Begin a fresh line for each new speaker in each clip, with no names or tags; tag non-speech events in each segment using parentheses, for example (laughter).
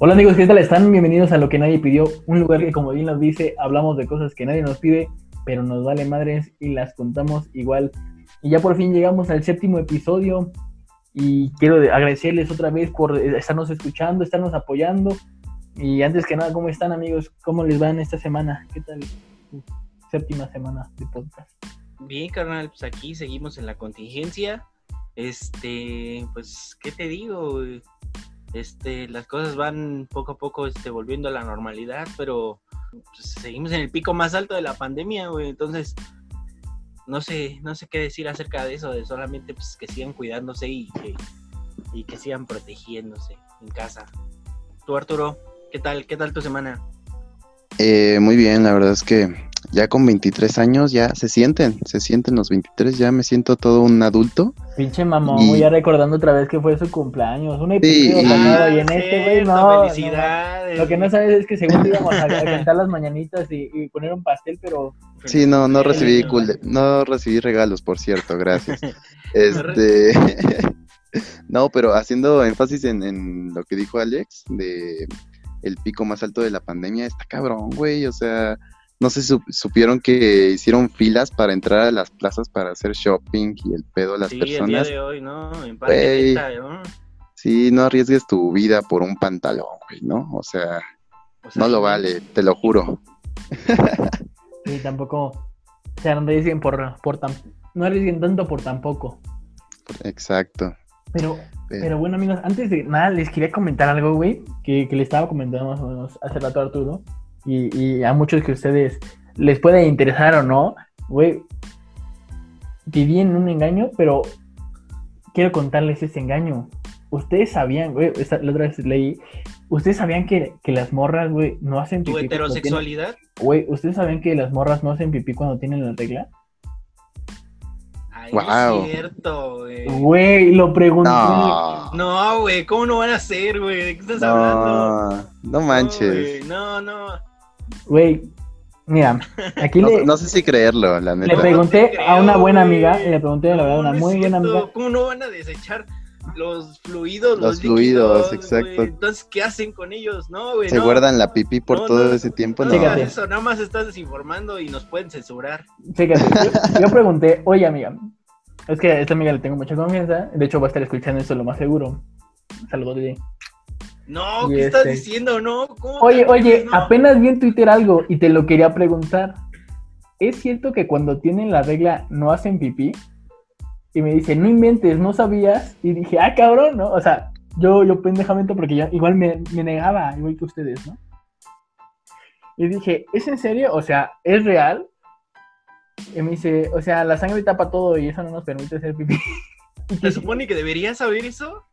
Hola amigos, ¿qué tal están? Bienvenidos a Lo que nadie pidió, un lugar que como bien nos dice, hablamos de cosas que nadie nos pide, pero nos vale madres y las contamos igual. Y ya por fin llegamos al séptimo episodio y quiero agradecerles otra vez por estarnos escuchando, estarnos apoyando. Y antes que nada, ¿cómo están amigos? ¿Cómo les van esta semana? ¿Qué tal? Séptima semana de podcast.
Bien, carnal, pues aquí seguimos en la contingencia. Este, pues, ¿qué te digo? Este, las cosas van poco a poco este, volviendo a la normalidad, pero pues, seguimos en el pico más alto de la pandemia, güey. Entonces, no sé, no sé qué decir acerca de eso, de solamente pues, que sigan cuidándose y que, y que sigan protegiéndose en casa. Tú, Arturo, ¿qué tal? ¿Qué tal tu semana?
Eh, muy bien, la verdad es que ya con 23 años ya se sienten, se sienten los 23, ya me siento todo un adulto.
Pinche mamón, y... ya recordando otra vez que fue su cumpleaños, un episodio sí. ah, y en este güey no,
felicidades.
No, lo que no sabes es que según íbamos a, a cantar las mañanitas y, y, poner un pastel, pero
Sí, no, no recibí cool, no recibí regalos, por cierto, gracias. (laughs) este (laughs) No, pero haciendo énfasis en, en lo que dijo Alex de el pico más alto de la pandemia, está cabrón, güey, o sea, no sé si supieron que hicieron filas para entrar a las plazas para hacer shopping y el pedo a las
sí,
personas.
El día de hoy, ¿no? En wey, ¿no?
Sí, no arriesgues tu vida por un pantalón, güey, ¿no? O sea, o sea no lo vale, te lo juro. (laughs)
sí, tampoco, o sea, no arriesguen por, por tan, no arriesguen tanto por tampoco.
Exacto.
Pero, pero, pero, bueno, amigos, antes de nada, les quería comentar algo, güey, que, que le estaba comentando más o menos hace rato a Arturo y, y, a muchos que ustedes les puede interesar o no, güey, viví en un engaño, pero quiero contarles ese engaño. Ustedes sabían, güey, la otra vez leí, ustedes sabían que, que las morras, güey, no hacen
pipí. ¿Tu heterosexualidad?
Güey, ¿ustedes sabían que las morras no hacen pipí cuando tienen la regla?
Ay, wow. es cierto, güey.
Güey, lo pregunté.
No, güey, ¿cómo no van a hacer, güey? ¿De qué estás
no,
hablando?
No manches.
No, no.
Güey, mira, aquí
no,
le.
No sé si creerlo, la neta.
Le pregunté creo, a una buena amiga, le pregunté, la verdad, una
no
muy buena amiga.
¿Cómo no van a desechar los fluidos?
Los,
los
fluidos,
líquidos,
exacto.
Wey? Entonces, ¿qué hacen con ellos? No, güey.
Se
no.
guardan la pipí por todo ese tiempo,
no.
no.
Fíjate. Eso, nada más estás desinformando y nos pueden censurar.
Fíjate, yo, (laughs) yo pregunté, oye, amiga, es que a esta amiga le tengo mucha confianza. De hecho, va a estar escuchando esto lo más seguro. Saludos de
No, ¿qué este... estás diciendo? No, ¿Cómo
Oye, oye, no? apenas vi en Twitter algo y te lo quería preguntar. ¿Es cierto que cuando tienen la regla no hacen pipí? Y me dice, no inventes, no sabías. Y dije, ah, cabrón, ¿no? O sea, yo, yo pendejamente, porque yo igual me, me negaba, igual que ustedes, ¿no? Y dije, ¿es en serio? O sea, ¿es real? Y me dice, o sea, la sangre tapa todo y eso no nos permite hacer pipí.
¿Se supone que deberías saber eso?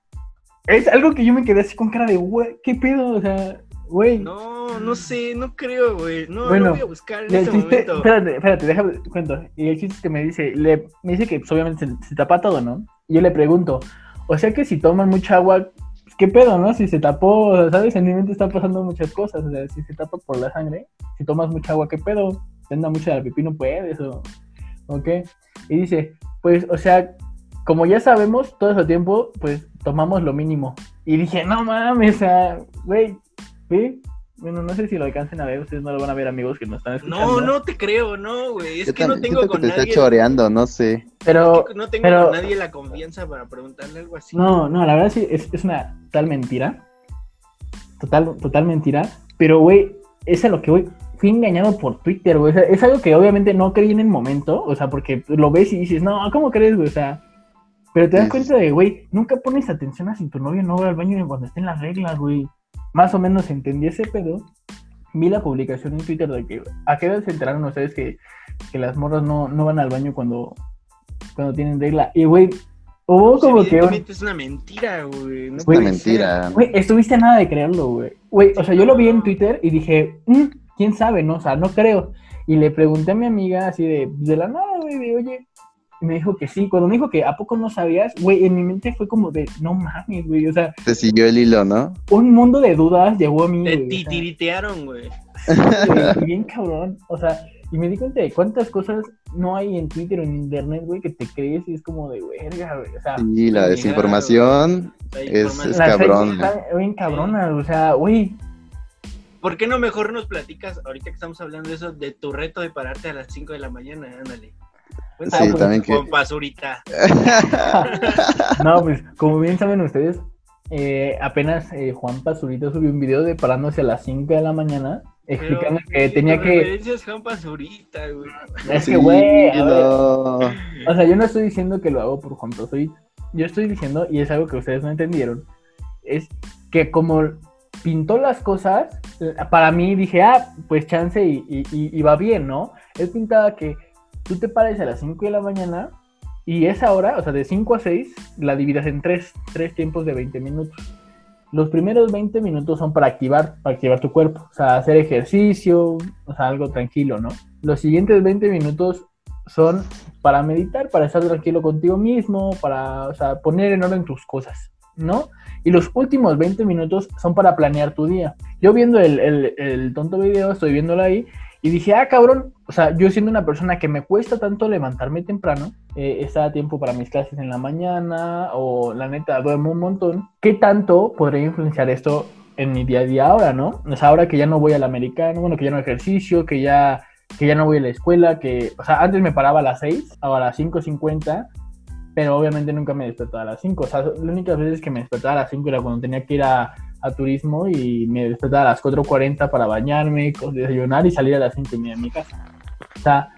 Es algo que yo me quedé así con cara de, güey, ¿qué pedo? O sea, güey.
No, no sé, no creo, güey. No, bueno, lo voy a buscar en este
chiste,
momento.
Espérate, espérate, déjame cuento. Y el chiste es que me dice, le, me dice que pues, obviamente se, se, tapa todo, ¿no? Y yo le pregunto, o sea que si toman mucha agua, pues, ¿qué pedo, no? Si se tapó, ¿sabes? En mi mente está pasando muchas cosas. O sea, si se tapa por la sangre, si tomas mucha agua, ¿qué pedo? te anda mucho de la pipí, no puedes, o, ¿ok? Y dice, pues, o sea, como ya sabemos, todo ese tiempo, pues, tomamos lo mínimo. Y dije, no mames, o sea, güey, ¿sí? Bueno, no sé si lo alcancen a ver, ustedes no lo van a ver, amigos que nos están escuchando.
No, no te creo, no, güey, es
yo
que no tengo
que
con
te
nadie...
está choreando, no sé.
Pero,
es que no tengo
pero,
con nadie la confianza para preguntarle algo así.
No, no, la verdad sí, es, es una total mentira. Total, total mentira. Pero, güey, es a lo que voy fui engañado por Twitter, güey. O sea, es algo que obviamente no creí en el momento, o sea, porque lo ves y dices, no, ¿cómo crees, güey? O sea, pero te das cuenta de, güey, nunca pones atención a si tu novio no va al baño cuando estén las reglas, güey. Más o menos entendí ese pedo. Vi la publicación en Twitter de que, ¿a qué edad se enteraron ustedes que, que las morras no, no van al baño cuando, cuando tienen regla? Y, güey, hubo como
pues
que...
es una mentira, güey. No
es una mentira.
Güey, estuviste a nada de creerlo, güey. Güey, o sea, yo lo vi en Twitter y dije, mm, quién sabe, ¿no? O sea, no creo. Y le pregunté a mi amiga así de, de la nada, güey, de, oye, me dijo que sí. Cuando me dijo que a poco no sabías, güey, en mi mente fue como de, no mames, güey, o sea.
Te siguió el hilo, ¿no?
Un mundo de dudas llegó a mí.
Te titiritearon, güey. (laughs)
Sí, bien cabrón. O sea, Y me di cuenta de cuántas cosas no hay en Twitter o en Internet, güey, que te crees y es como de verga, güey. O sea,
Y la desinformación
La
es,
información-
es cabrón.
bien cabronas, o sea, güey.
¿Por qué no mejor nos platicas, ahorita que estamos hablando de eso, de tu reto de pararte a las 5 de la mañana? Ándale.
Sí,
pues,
también que...
Con basurita. (laughs)
No, pues, como bien saben ustedes, eh, apenas eh, Juan Pazurita subió un video de parándose a las 5 de la mañana, explicando que tenía que.
Referencias Juan Basurita, güey.
Es
Sí,
que, güey,
no.
O sea, yo no estoy diciendo que lo hago por Juan Pazurita. Yo estoy diciendo, y es algo que ustedes no entendieron, es que como pintó las cosas, eh, para mí dije, ah, pues chance y, y- y- y va bien, ¿no? Él pintaba que tú te pares a las 5 de la mañana y esa hora, o sea, de 5 a 6, la dividas en tres, tres tiempos de 20 minutos. Los primeros 20 minutos son para activar, para activar tu cuerpo, o sea, hacer ejercicio, o sea, algo tranquilo, ¿no? Los siguientes 20 minutos son para meditar, para estar tranquilo contigo mismo, para, o sea, poner en orden tus cosas, ¿no? Y los últimos 20 minutos son para planear tu día. Yo viendo el, el- el tonto video, estoy viéndolo ahí, y dije, ah, cabrón, o sea, yo siendo una persona que me cuesta tanto levantarme temprano, eh, está a tiempo para mis clases en la mañana, o la neta, duermo un montón, ¿qué tanto podría influenciar esto en mi día a día ahora, no? O sea, ahora que ya no voy al americano, bueno, que ya no ejercicio, que ya que ya no voy a la escuela, que, o sea, antes me paraba a las 6, ahora a las 5.50, pero obviamente nunca me despertaba a las 5, o sea, las únicas veces que me despertaba a las 5 era cuando tenía que ir a, a turismo y me despertaba a las 4.40 para bañarme, desayunar y salir a las 5 y media de mi casa. O sea,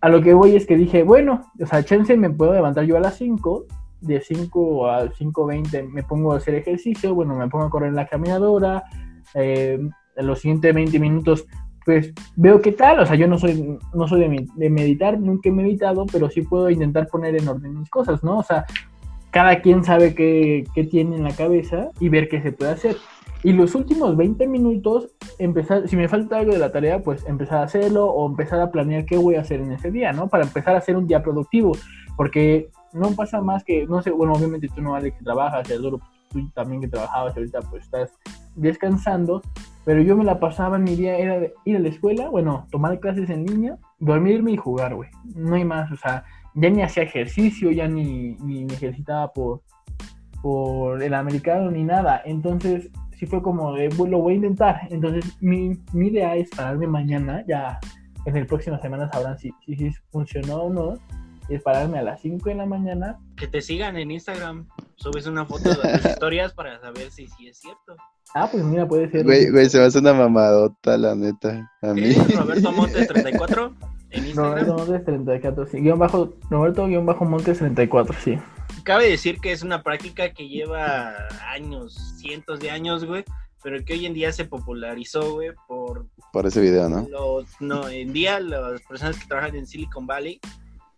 a lo que voy es que dije, bueno, o sea, chance me puedo levantar yo a las 5, de 5 a 5.20 me pongo a hacer ejercicio, bueno, me pongo a correr en la caminadora, eh, en los siguientes 20 minutos pues veo qué tal, o sea, yo no soy, no soy de, de meditar, nunca he meditado, pero sí puedo intentar poner en orden mis cosas, ¿no? O sea, cada quien sabe qué, qué tiene en la cabeza y ver qué se puede hacer. Y los últimos 20 minutos, empezar, si me falta algo de la tarea, pues empezar a hacerlo o empezar a planear qué voy a hacer en ese día, ¿no? Para empezar a hacer un día productivo, porque no pasa más que, no sé, bueno, obviamente tú no, Alex, que trabajas, y Arturo, tú también que trabajabas, ahorita pues estás descansando, pero yo me la pasaba en mi día, era de ir a la escuela, bueno, tomar clases en línea, dormirme y jugar, güey. No hay más, o sea, ya ni hacía ejercicio, ya ni, ni me ejercitaba por, por el americano ni nada. Entonces, sí fue como de, "Bueno, lo voy a intentar. Entonces, mi, mi idea es pararme mañana, ya en el próximo semana sabrán si, si, si funcionó o no. Es pararme a las 5 de la mañana.
Que te sigan en Instagram. Subes una foto de tus (laughs) historias para saber si, si es cierto.
Ah, pues mira, puede ser.
Güey, güey, se me hace una mamadota, la neta. A mí.
¿Es (laughs) Roberto Montes 34 en
Roberto
Instagram.
Montes 34, sí. Guión bajo, Roberto guion bajo Montes 34, sí.
Cabe decir que es una práctica que lleva años, cientos de años, güey, pero que hoy en día se popularizó, güey, por
Por ese video, ¿no?
los, no, en día las personas que trabajan en Silicon Valley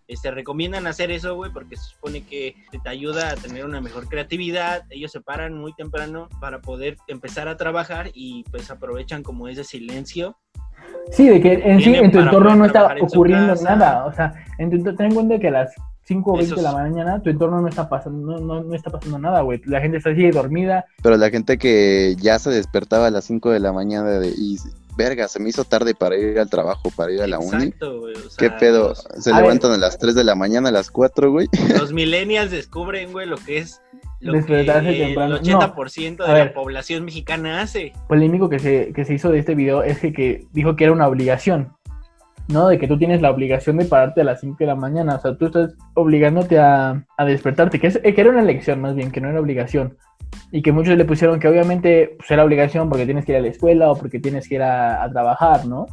este, recomiendan hacer eso, güey, porque se supone que te ayuda a tener una mejor creatividad. Ellos se paran muy temprano para poder empezar a trabajar y pues aprovechan como ese silencio.
Sí, de que en sí, en tu entorno no está ocurriendo nada. O sea, en tu, ten en cuenta que las 5 o 20 de la mañana tu entorno no está pasando, no, no, no está pasando nada, güey. La gente está así dormida.
Pero la gente que ya se despertaba a las 5 de la mañana de, y, verga, se me hizo tarde para ir al trabajo, para ir a la uni.
Exacto, güey. o
¿Qué
sea,
pedo?
Los,
Se
A
levantan a las 3 de la mañana, a las 4, güey. (laughs)
los millennials descubren, güey, lo que es lo que
Despertarse
el
temprano.
80%
No,
de
a
la
ver.
población mexicana hace.
Polémico que se, que se hizo de este video es que, que dijo que era una obligación. ¿No? De que tú tienes la obligación de pararte a las 5 de la mañana. O sea, tú estás obligándote a, a despertarte. Que, es, que era una elección, más bien, que no era obligación. Y que muchos le pusieron que obviamente pues, era obligación porque tienes que ir a la escuela o porque tienes que ir a, a trabajar, ¿no?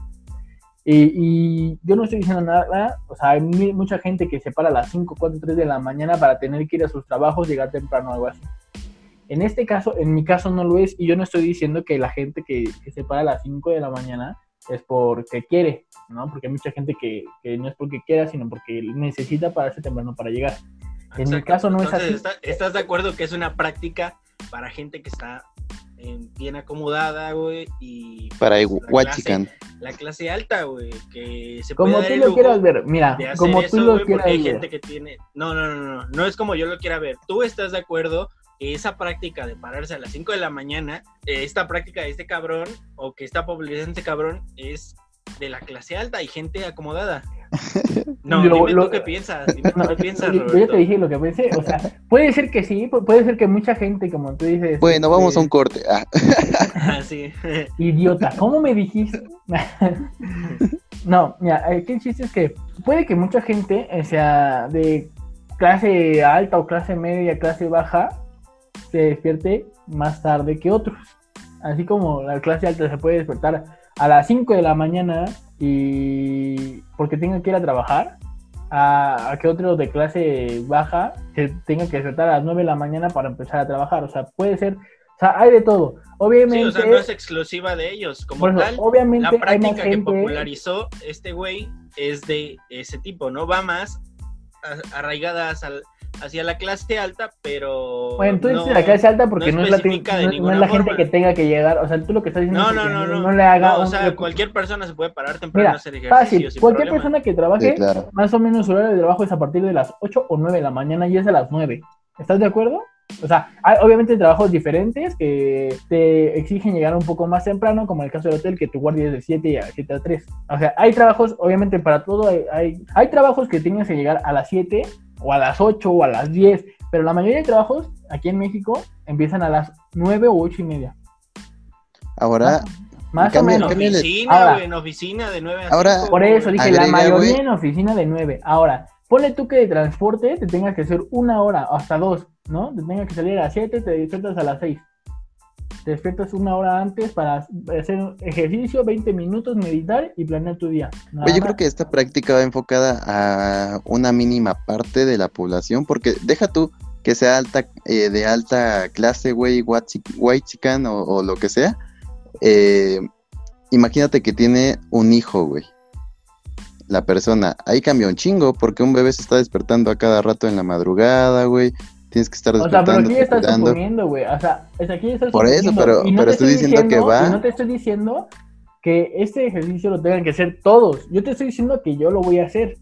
Y, y yo no estoy diciendo nada, o sea, hay mucha gente que se para a las 5, 4, 3 de la mañana para tener que ir a sus trabajos, llegar temprano o algo así. En este caso, en mi caso no lo es, y yo no estoy diciendo que la gente que, que se para a las 5 de la mañana es porque quiere, ¿no? Porque hay mucha gente que, que no es porque quiera, sino porque necesita pararse temprano para llegar. En mi caso no es así.
está- ¿Estás de acuerdo que es una práctica para gente que está eh, bien acomodada, güey? Y
Para
pues, la, clase,
Huachican.
la clase alta, güey, que se puede
Como
dar
tú
el
lo quieras ver, mira, como
eso,
tú lo
güey,
quieras
hay
ver.
gente que tiene... No, no, no, no, no es como yo lo quiera ver. ¿Tú estás de acuerdo que esa práctica de pararse a las 5 de la mañana, eh, esta práctica de este cabrón, o que está popularizando este cabrón, es de la clase alta y gente acomodada. (laughs) No,
Lo-
dime
lo-
tú qué piensas, dime tú (laughs)
No,
qué piensas,
yo, te dije lo que pensé, o sea, puede ser que sí, pu- puede ser que mucha gente, como tú dices,
Bueno, vamos a un
este,
corte. Ah, (laughs)
Ah, sí.
idiota, ¿cómo me dijiste? no, mira, aquí el chiste es que puede que mucha gente, o sea, de clase alta o clase media, clase baja, se despierte más tarde que otros. Así como la clase alta se puede despertar a las 5 de la mañana y porque tenga que ir a trabajar, a, a que otro de clase baja se tenga que despertar a las 9 de la mañana para empezar a trabajar. O sea, puede ser, o sea, hay de todo. Obviamente,
Sí, o sea, no es exclusiva de ellos. Como
eso,
tal,
obviamente
la práctica que
gente.
popularizó este güey es de ese tipo, ¿no? Va más arraigadas al- hacia la clase alta, pero.
Bueno, tú dices
no-
la clase alta porque
no
no, es la, no- es la gente que tenga que llegar. O sea, tú lo que estás diciendo
No,
es
no,
que
no, no.
no le haga
No, o
un-
sea, cualquier persona se puede parar temprano
Mira,
a hacer ejercicio.
Fácil,
sin
cualquier
problema.
persona que trabaje,
Sí, claro.
más o menos su horario de trabajo es a partir de las 8 o 9 de la mañana y es a las 9. ¿Estás de acuerdo? O sea, hay obviamente trabajos diferentes que te exigen llegar un poco más temprano, como el caso del hotel, que tu guardia es de 7 a 7 a 3. O sea, hay trabajos, obviamente para todo, hay, hay, hay trabajos que tienes que llegar a las 7 o a las 8 o a las 10, pero la mayoría de trabajos aquí en México empiezan a las 9 o 8 y media.
ahora,
Más o
Cambia-
En
menos.
cambia- Cámbiale.
oficina,
Ahora-
güey, en oficina de 9 a
Ahora-
5,
Por eso dije, la
Agrega,
mayoría
güey.
en oficina de 9. Ahora, ponle tú que de transporte te tengas que hacer una hora, hasta dos, ¿no? Te tengas que salir a las 7, te despiertas a las 6. Te despiertas una hora antes para hacer ejercicio, 20 minutos, meditar y planear tu día. Nada
yo
más.
creo que esta práctica va enfocada a una mínima parte de la población, porque deja tú que sea alta, eh, de alta clase, güey, white chican o, o lo que sea. eh, imagínate que tiene un hijo, güey. La persona, ahí cambia un chingo, porque un bebé se está despertando a cada rato en la madrugada, güey. Tienes que estar
O sea, pero
despertando,
aquí estás
cuidando.
suponiendo, güey. O sea, es aquí estás
Por eso, pero-
Y
pero estoy diciendo que va.
y no te estoy diciendo que este ejercicio lo tengan que hacer todos. Yo te estoy diciendo que yo lo voy a hacer.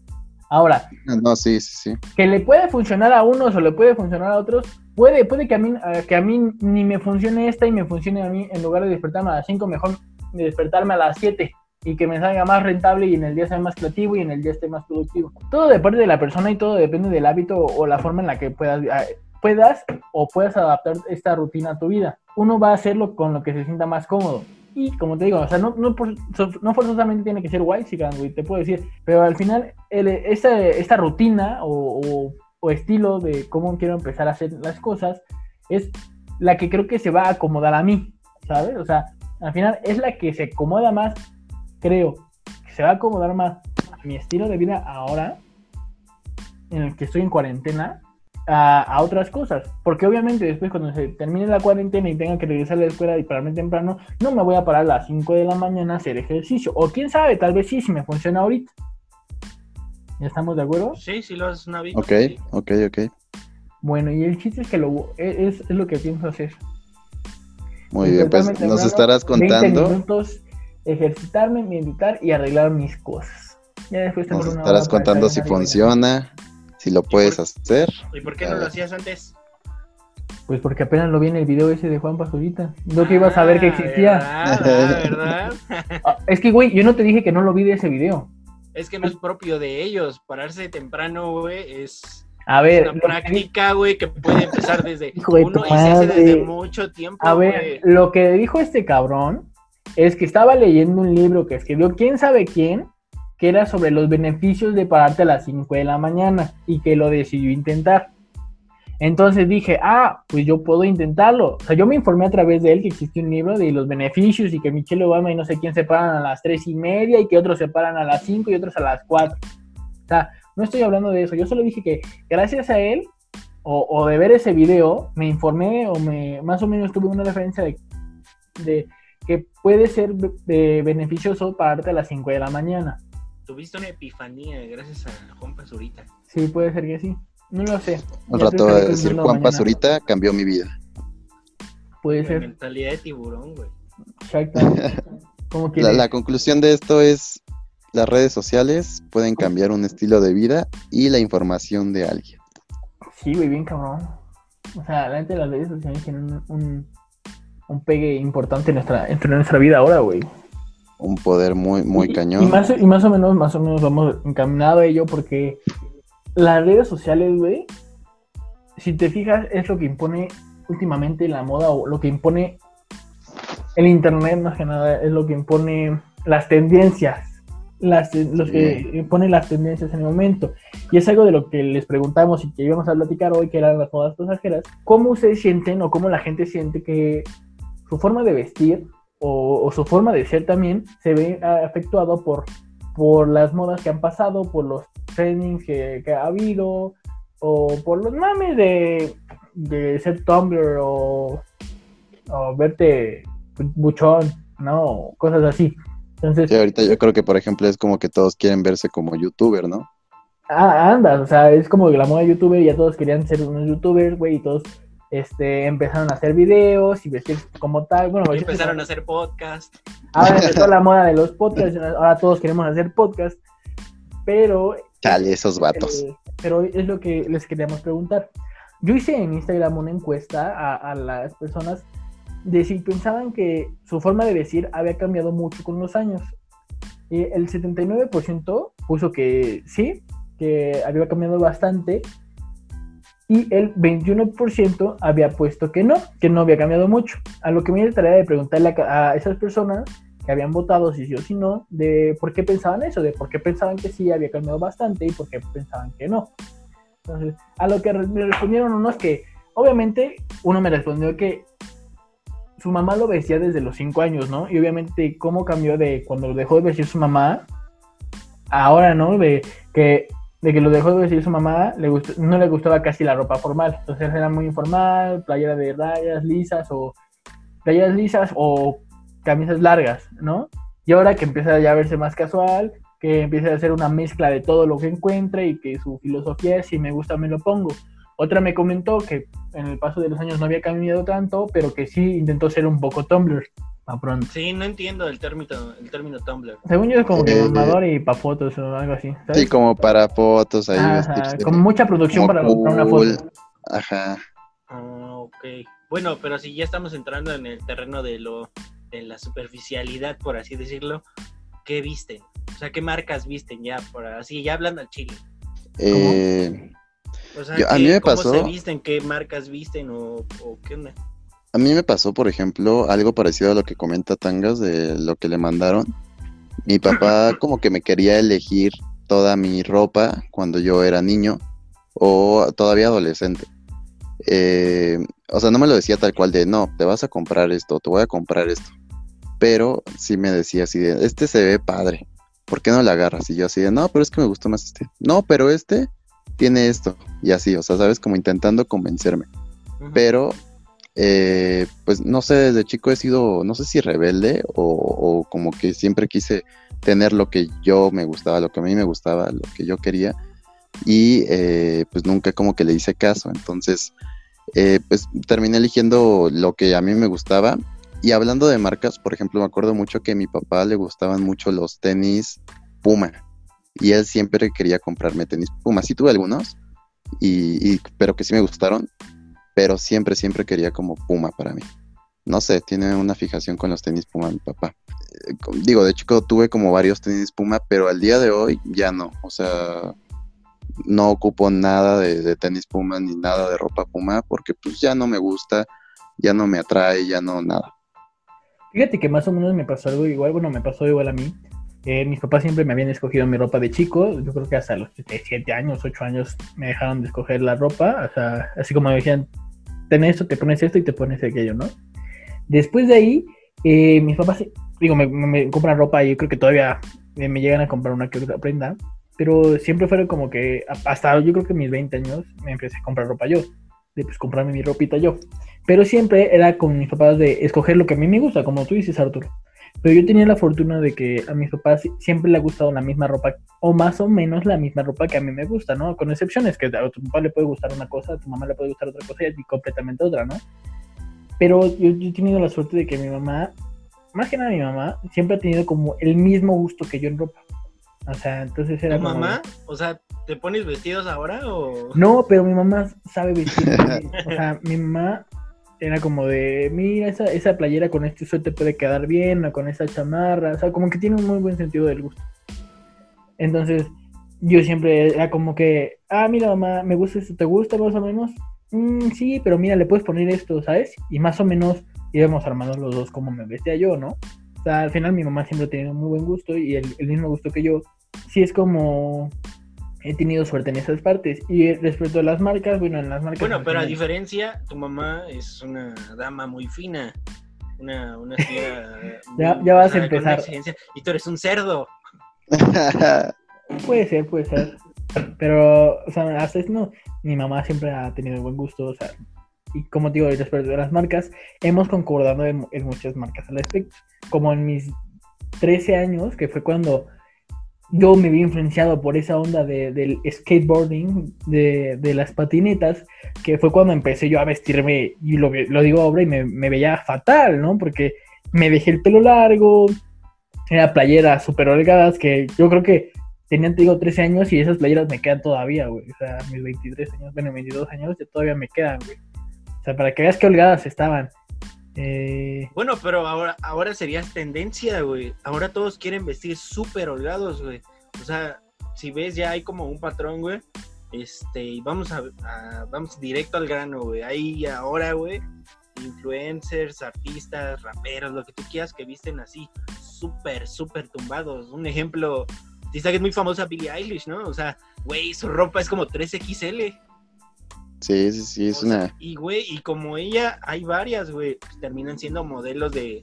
Ahora,
Ah, No, sí, sí, sí.
que le puede funcionar a unos o le puede funcionar a otros, puede, puede que a mí, que a mí ni me funcione esta y me funcione a mí, en lugar de despertarme a las 5, mejor de despertarme a las 7 y que me salga más rentable y en el día sea más creativo y en el día esté más productivo. Todo depende de la persona y todo depende del hábito o la forma en la que puedas, ah, puedas o puedas adaptar esta rutina a tu vida. Uno va a hacerlo con lo que se sienta más cómodo. Y como te digo, o sea, no, no, no forzosamente tiene que ser white güey, te puedo decir, pero al final el- esta, esta rutina o, o- o estilo de cómo quiero empezar a hacer las cosas es la que creo que se va a acomodar a mí, ¿sabes? O sea, al final es la que se acomoda más, creo, que se va a acomodar más a mi estilo de vida ahora, en el que estoy en cuarentena, a, a otras cosas. Porque obviamente después cuando se termine la cuarentena y tenga que regresar a la escuela y pararme temprano, no me voy a parar a las 5 de la mañana a hacer ejercicio. O quién sabe, tal vez sí, si me funciona ahorita. ¿Ya estamos de acuerdo?
Sí, sí lo haces una vida.
Ok, ok, ok.
Bueno, y el chiste es que lo, es, es lo que pienso hacer.
Muy bien, pues nos estarás
20
contando.
minutos, ejercitarme, meditar y arreglar mis cosas. Ya después tengo
Nos
una
estarás contando si funciona, si lo puedes hacer.
¿Y por qué no lo
ver.
hacías antes?
Pues porque apenas lo vi en el video ese de Juan Pazurita. Yo que iba a saber que
Ah,
existía.
¿Verdad? Ah, ¿verdad?
Ah, Es que, güey, yo no te dije que no lo vi de ese video.
Es que no es propio de ellos. Pararse temprano, güey, es
A ver,
una
lo que-
práctica, güey, que puede empezar desde
Hijo de
uno y se hace desde mucho tiempo,
a ver,
güey.
lo que dijo este cabrón es que estaba leyendo un libro que escribió quién sabe quién, que era sobre los beneficios de pararte a las 5 de la mañana y que lo decidió intentar. Entonces dije, ah, pues yo puedo intentarlo. O sea, yo me informé a través de él que existía un libro de los beneficios y que Michelle Obama y no sé quién se paran a las tres y media y que otros se paran a las 5 y otros a las 4. O sea, no estoy hablando de eso. Yo solo dije que gracias a él o, o de ver ese video, me informé o me más o menos tuve una referencia de que puede ser be- beneficioso pararte a las 5 de la mañana.
Tuviste una epifanía gracias a Juan Pazurita.
Sí, puede ser que sí. No lo sé.
Un rato a decir Juan
mañana.
Pazurita cambió mi vida.
Puede
La
ser.
mentalidad de tiburón, güey.
Exactamente. (laughs) Como
La, la conclusión de esto es, las redes sociales pueden cambiar un estilo de vida y la información de alguien.
Sí, güey, bien cabrón. O sea, la gente de las redes sociales tienen un, un, un pegue importante en nuestra, en nuestra vida ahora, güey.
un poder muy, muy
Y-
cañón.
Y más, y más o menos, más o menos vamos encaminado a ello porque las redes sociales, güey, si te fijas, es lo que impone últimamente la moda o lo que impone el internet, más que nada, es lo que impone las tendencias, las, los que imponen las tendencias en el momento. Y es algo de lo que les preguntamos y que íbamos a platicar hoy, que eran las modas pasajeras. ¿Cómo ustedes sienten o cómo la gente siente que su forma de vestir o, o su forma de ser también se ve ah, afectuado por, por las modas que han pasado, por los trainings que, que ha habido, o por los mames de, de ser Tumblr o, o verte buchón, ¿no? Cosas así. Entonces,
Sí, ahorita yo creo que, por ejemplo, es como que todos quieren verse como youtuber, ¿no?
ah, anda, o sea, es como la moda youtuber, ya todos querían ser unos youtubers, güey, y todos este, empezaron a hacer videos y vestir como tal. Bueno,
Y empezaron
como-
a hacer podcast.
Ahora (laughs) empezó la moda de los podcasts, ahora todos queremos hacer podcast, pero,
Chale, esos vatos.
eh, pero es lo que les queríamos preguntar. Yo hice en Instagram una encuesta a, a las personas de si pensaban que su forma de vestir había cambiado mucho con los años. Y el 79% puso que sí, que había cambiado bastante. Y el 21% había puesto que no, que no había cambiado mucho. A lo que me dio tarea de preguntarle a, a esas personas que habían votado si sí o si no, de por qué pensaban eso, de por qué pensaban que sí había cambiado bastante y por qué pensaban que no. Entonces, a lo que me respondieron unos que, obviamente, uno me respondió que su mamá lo vestía desde los 5 años, ¿no? Y obviamente, cómo cambió de cuando lo dejó de vestir su mamá, ahora, ¿no? De que, de que lo dejó de vestir su mamá, le gustó- no le gustaba casi la ropa formal. Entonces era muy informal, playera de rayas lisas o playeras lisas o camisas largas, ¿no? Y ahora que empieza ya a verse más casual, que empieza a hacer una mezcla de todo lo que encuentre y que su filosofía es si me gusta me lo pongo. Otra me comentó que en el paso de los años no había cambiado tanto, pero que sí intentó ser un poco Tumblr a pronto.
Sí, no entiendo el término, el término Tumblr.
Según yo es como que
Eh,
mamador y pa' fotos o algo así, ¿sabes?
Sí, como para fotos ahí.
Ajá, con mucha producción para, para una
cool.
foto.
Ajá.
Ah, ok. Bueno, pero si ya estamos entrando en el terreno de lo de la superficialidad, por así decirlo, ¿qué visten? O sea, ¿qué marcas visten ya? Por así, ya hablando al chile.
Eh,
O sea,
Yo- a
¿qué-
mí me
¿cómo
pasó-
se visten? ¿Qué marcas visten? ¿O, o qué onda?
A mí me pasó, por ejemplo, algo parecido a lo que comenta Tangas de lo que le mandaron. Mi papá (laughs) como que me quería elegir toda mi ropa cuando yo era niño o todavía adolescente. Eh, o sea, no me lo decía tal cual de, no, te vas a comprar esto, te voy a comprar esto. Pero sí me decía así de, este se ve padre, ¿por qué no le agarras? Y yo así de, no, pero es que me gustó más este. No, pero este tiene esto. Y así, o sea, sabes, como intentando convencerme pero eh, pues no sé, desde chico he sido, no sé si rebelde o, como que siempre quise tener lo que yo me gustaba, lo que a mí me gustaba, lo que yo quería. Y eh, pues nunca como que le hice caso, entonces eh, pues terminé eligiendo lo que a mí me gustaba. Y hablando de marcas, por ejemplo, me acuerdo mucho que a mi papá le gustaban mucho los tenis Puma. Y él siempre quería comprarme tenis Puma, sí tuve algunos y- pero que sí me gustaron pero siempre, siempre quería como Puma para mí. No sé, tiene una fijación con los tenis Puma mi papá. Eh, digo, de chico tuve como varios tenis Puma, pero al día de hoy ya no. O sea, no ocupo nada de, de tenis Puma ni nada de ropa Puma porque pues ya no me gusta, ya no me atrae, ya no nada.
Fíjate que más o menos me pasó algo igual, bueno, me pasó igual a mí. Eh, mis papás siempre me habían escogido mi ropa de chico, yo creo que hasta los 7 años, 8 años me dejaron de escoger la ropa, así como me decían, ten esto, te pones esto y te pones aquello, ¿no? Después de ahí, eh, mis papás, digo, me, me- compran ropa y yo creo que todavía eh, me llegan a comprar una que otra prenda, pero siempre fueron como que, hasta yo creo que mis 20 años me empecé a comprar ropa yo, de pues comprarme mi ropita yo. Pero siempre era con mis papás de escoger lo que a mí me gusta, como tú dices, Arturo. Pero yo tenía la fortuna de que a mis papás si- siempre le ha gustado la misma ropa, o más o menos la misma ropa que a mí me gusta, ¿no? Con excepciones, que a tu papá le puede gustar una cosa, a tu mamá le puede gustar otra cosa y a ti completamente otra, ¿no? Pero yo, yo he tenido la suerte de que mi mamá, más que nada mi mamá, siempre ha tenido como el mismo gusto que yo en ropa. O sea, entonces era
¿Tu
como-
mamá? O sea, ¿te pones vestidos ahora o...?
No, pero mi mamá sabe vestir. (laughs) o sea, mi mamá era como de, mira, esa, esa playera con este suéter puede quedar bien, o con esa chamarra, o sea, como que tiene un muy buen sentido del gusto. Entonces, yo siempre era como que, ah, mira, mamá, me gusta esto, ¿te gusta más o menos? "Mm, sí, pero mira, le puedes poner esto, ¿sabes? Y más o menos íbamos armando los dos como me vestía yo, ¿no? O sea, al final mi mamá siempre ha tenido muy buen gusto y el, el mismo gusto que yo. Sí es como he tenido suerte en esas partes. Y respecto a las marcas, bueno, en las marcas...
Bueno, pero a diferencia, tu mamá es una dama muy fina. Una, una señora (laughs)
Ya-
muy-
ya vas a empezar.
Y tú eres un cerdo. (laughs)
Puede ser, puede ser. Pero, o sea, hasta eso no. Mi mamá siempre ha tenido buen gusto, o sea. Y como te digo, respecto a las marcas, hemos concordado en, en muchas marcas al respecto. Como en mis 13 años, que fue cuando yo me vi influenciado por esa onda de- del skateboarding, de, de las patinetas, que fue cuando empecé yo a vestirme, y lo, lo digo ahora, y me, veía fatal, ¿no? Porque me dejé el pelo largo, era playeras súper holgadas, que yo creo que tenían, te digo, 13 años y esas playeras me quedan todavía, güey. O sea, mis 23 años, bueno, 22 años ya todavía me quedan, güey. O sea, para que veas qué holgadas estaban. Eh,
Bueno, pero ahora, ahora serías tendencia, güey. Ahora todos quieren vestir súper holgados, güey. O sea, si ves, ya hay como un patrón, güey. Este, vamos a, a- vamos directo al grano, güey. Hay ahora, güey, influencers, artistas, raperos, lo que tú quieras que visten así, súper, súper tumbados. Un ejemplo, dice que es muy famosa Billie Eilish, ¿no? O sea, güey, su ropa es como 3XL.
Sí, sí, sí, es
O sea,
una...
y, güey, y como ella, hay varias, güey, pues, terminan siendo modelos de,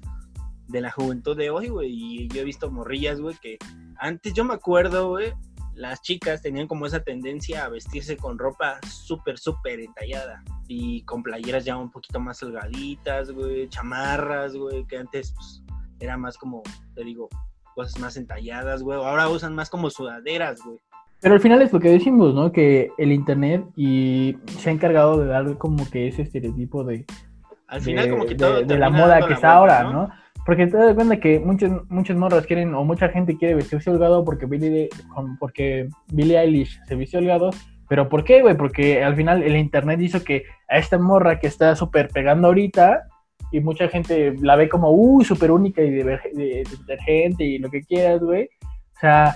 de la juventud de hoy, güey. Y yo he visto morrillas, güey, que antes yo me acuerdo, güey, las chicas tenían como esa tendencia a vestirse con ropa súper, súper entallada. Y con playeras ya un poquito más holgaditas, güey, chamarras, güey, que antes, pues, era más como, te digo, cosas más entalladas, güey. Ahora usan más como sudaderas, güey.
Pero al final es lo que decimos, ¿no? Que el internet y se ha encargado de dar como que ese estereotipo de,
Al final,
de,
como que
de-
todo.
de la
termina
moda que
la
está
vuelta,
ahora, ¿no? Porque te das cuenta que muchos, muchas morras quieren, o mucha gente quiere vestirse holgado porque Billie, porque Billie Eilish se vistió holgado. Pero ¿por qué, güey? Porque al final el internet hizo que a esta morra que está súper pegando ahorita, y mucha gente la ve como, uy, súper única y de, de- de detergente y lo que quieras, güey. O sea,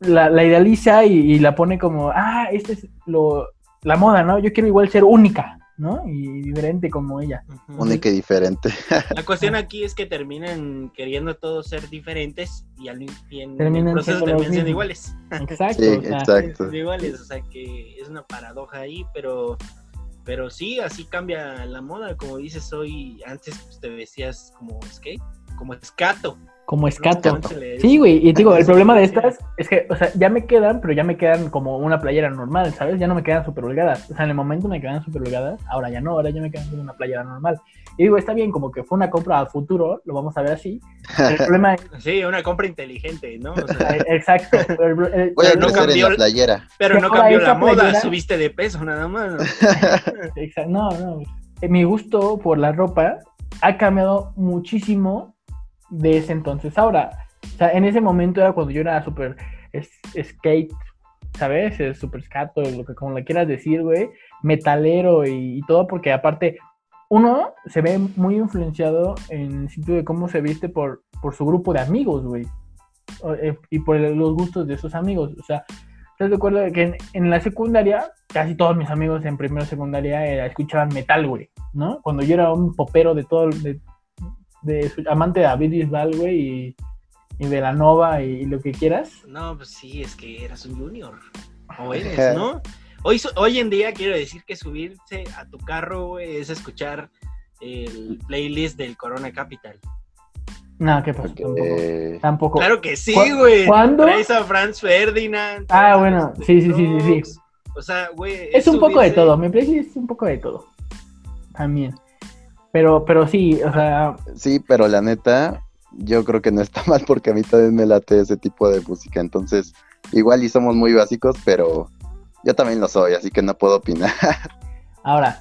la, la idealiza y, y la pone como, ah, esta es lo, la moda, ¿no? Yo quiero igual ser única, ¿no? Y diferente como ella.
Única y diferente.
La cuestión aquí es que terminan queriendo todos ser diferentes y, al, y en
Terminan
el proceso
siendo
terminan iguales.
Exacto.
Sí,
o sea,
exacto.
Iguales, o sea que es una paradoja ahí, pero pero sí, así cambia la moda, como dices hoy, antes pues, te vestías como skate, como escato.
Como escato.
Se le
Sí, güey, y digo, el problema de estas es que, o sea, ya me quedan, pero ya me quedan como una playera normal, ¿sabes? Ya no me quedan súper holgadas. O sea, en el momento me quedan súper holgadas, ahora ya no, ahora ya me quedan como una playera normal. Y digo, está bien, como que fue una compra a futuro, lo vamos a ver así. el problema es, (laughs)
Sí, una compra inteligente, ¿no? O sea, (laughs)
exacto. pero el- el-
Voy a
el-
no cambió-
la playera.
pero no cambió la moda,
playera-
subiste de peso nada más. ¿no? (laughs)
Exacto, no, no. Mi gusto por la ropa ha cambiado muchísimo de ese entonces. Ahora, o sea, en ese momento era cuando yo era súper skate, ¿sabes? Es Súper skato, lo que como le quieras decir, güey. Metalero y, todo, porque aparte, uno se ve muy influenciado en el sentido de cómo se viste por, por su grupo de amigos, güey. Eh, Y por los gustos de esos amigos. O sea, ¿Estás de que en, la secundaria, casi todos mis amigos en primera secundaria eh, escuchaban metal, güey, ¿no? Cuando yo era un popero de todo, de, de su- amante de David Bisbal, güey, y, y de la Nova y, y lo que quieras.
No, pues sí, es que eras un junior. O eres, ¿no? Hoy, hoy en día quiero decir que subirse a tu carro, güey, es escuchar el playlist del Corona Capital.
No, ¿qué pasó?
Ok.
Tampoco. Tampoco.
Claro que sí,
¿Cu-
güey.
cuándo?
Traes a Franz Ferdinand.
Ah, bueno, sí, sí, sí, sí, sí.
O sea, güey.
Es un poco de todo, mi playlist es un poco de todo. También. Pero, pero sí, o sea,
Sí, pero la neta, yo creo que no está (laughs) mal porque a mí también me late ese tipo de música. Entonces, igual y somos muy básicos, pero yo también lo soy, así que no puedo opinar. (laughs)
Ahora,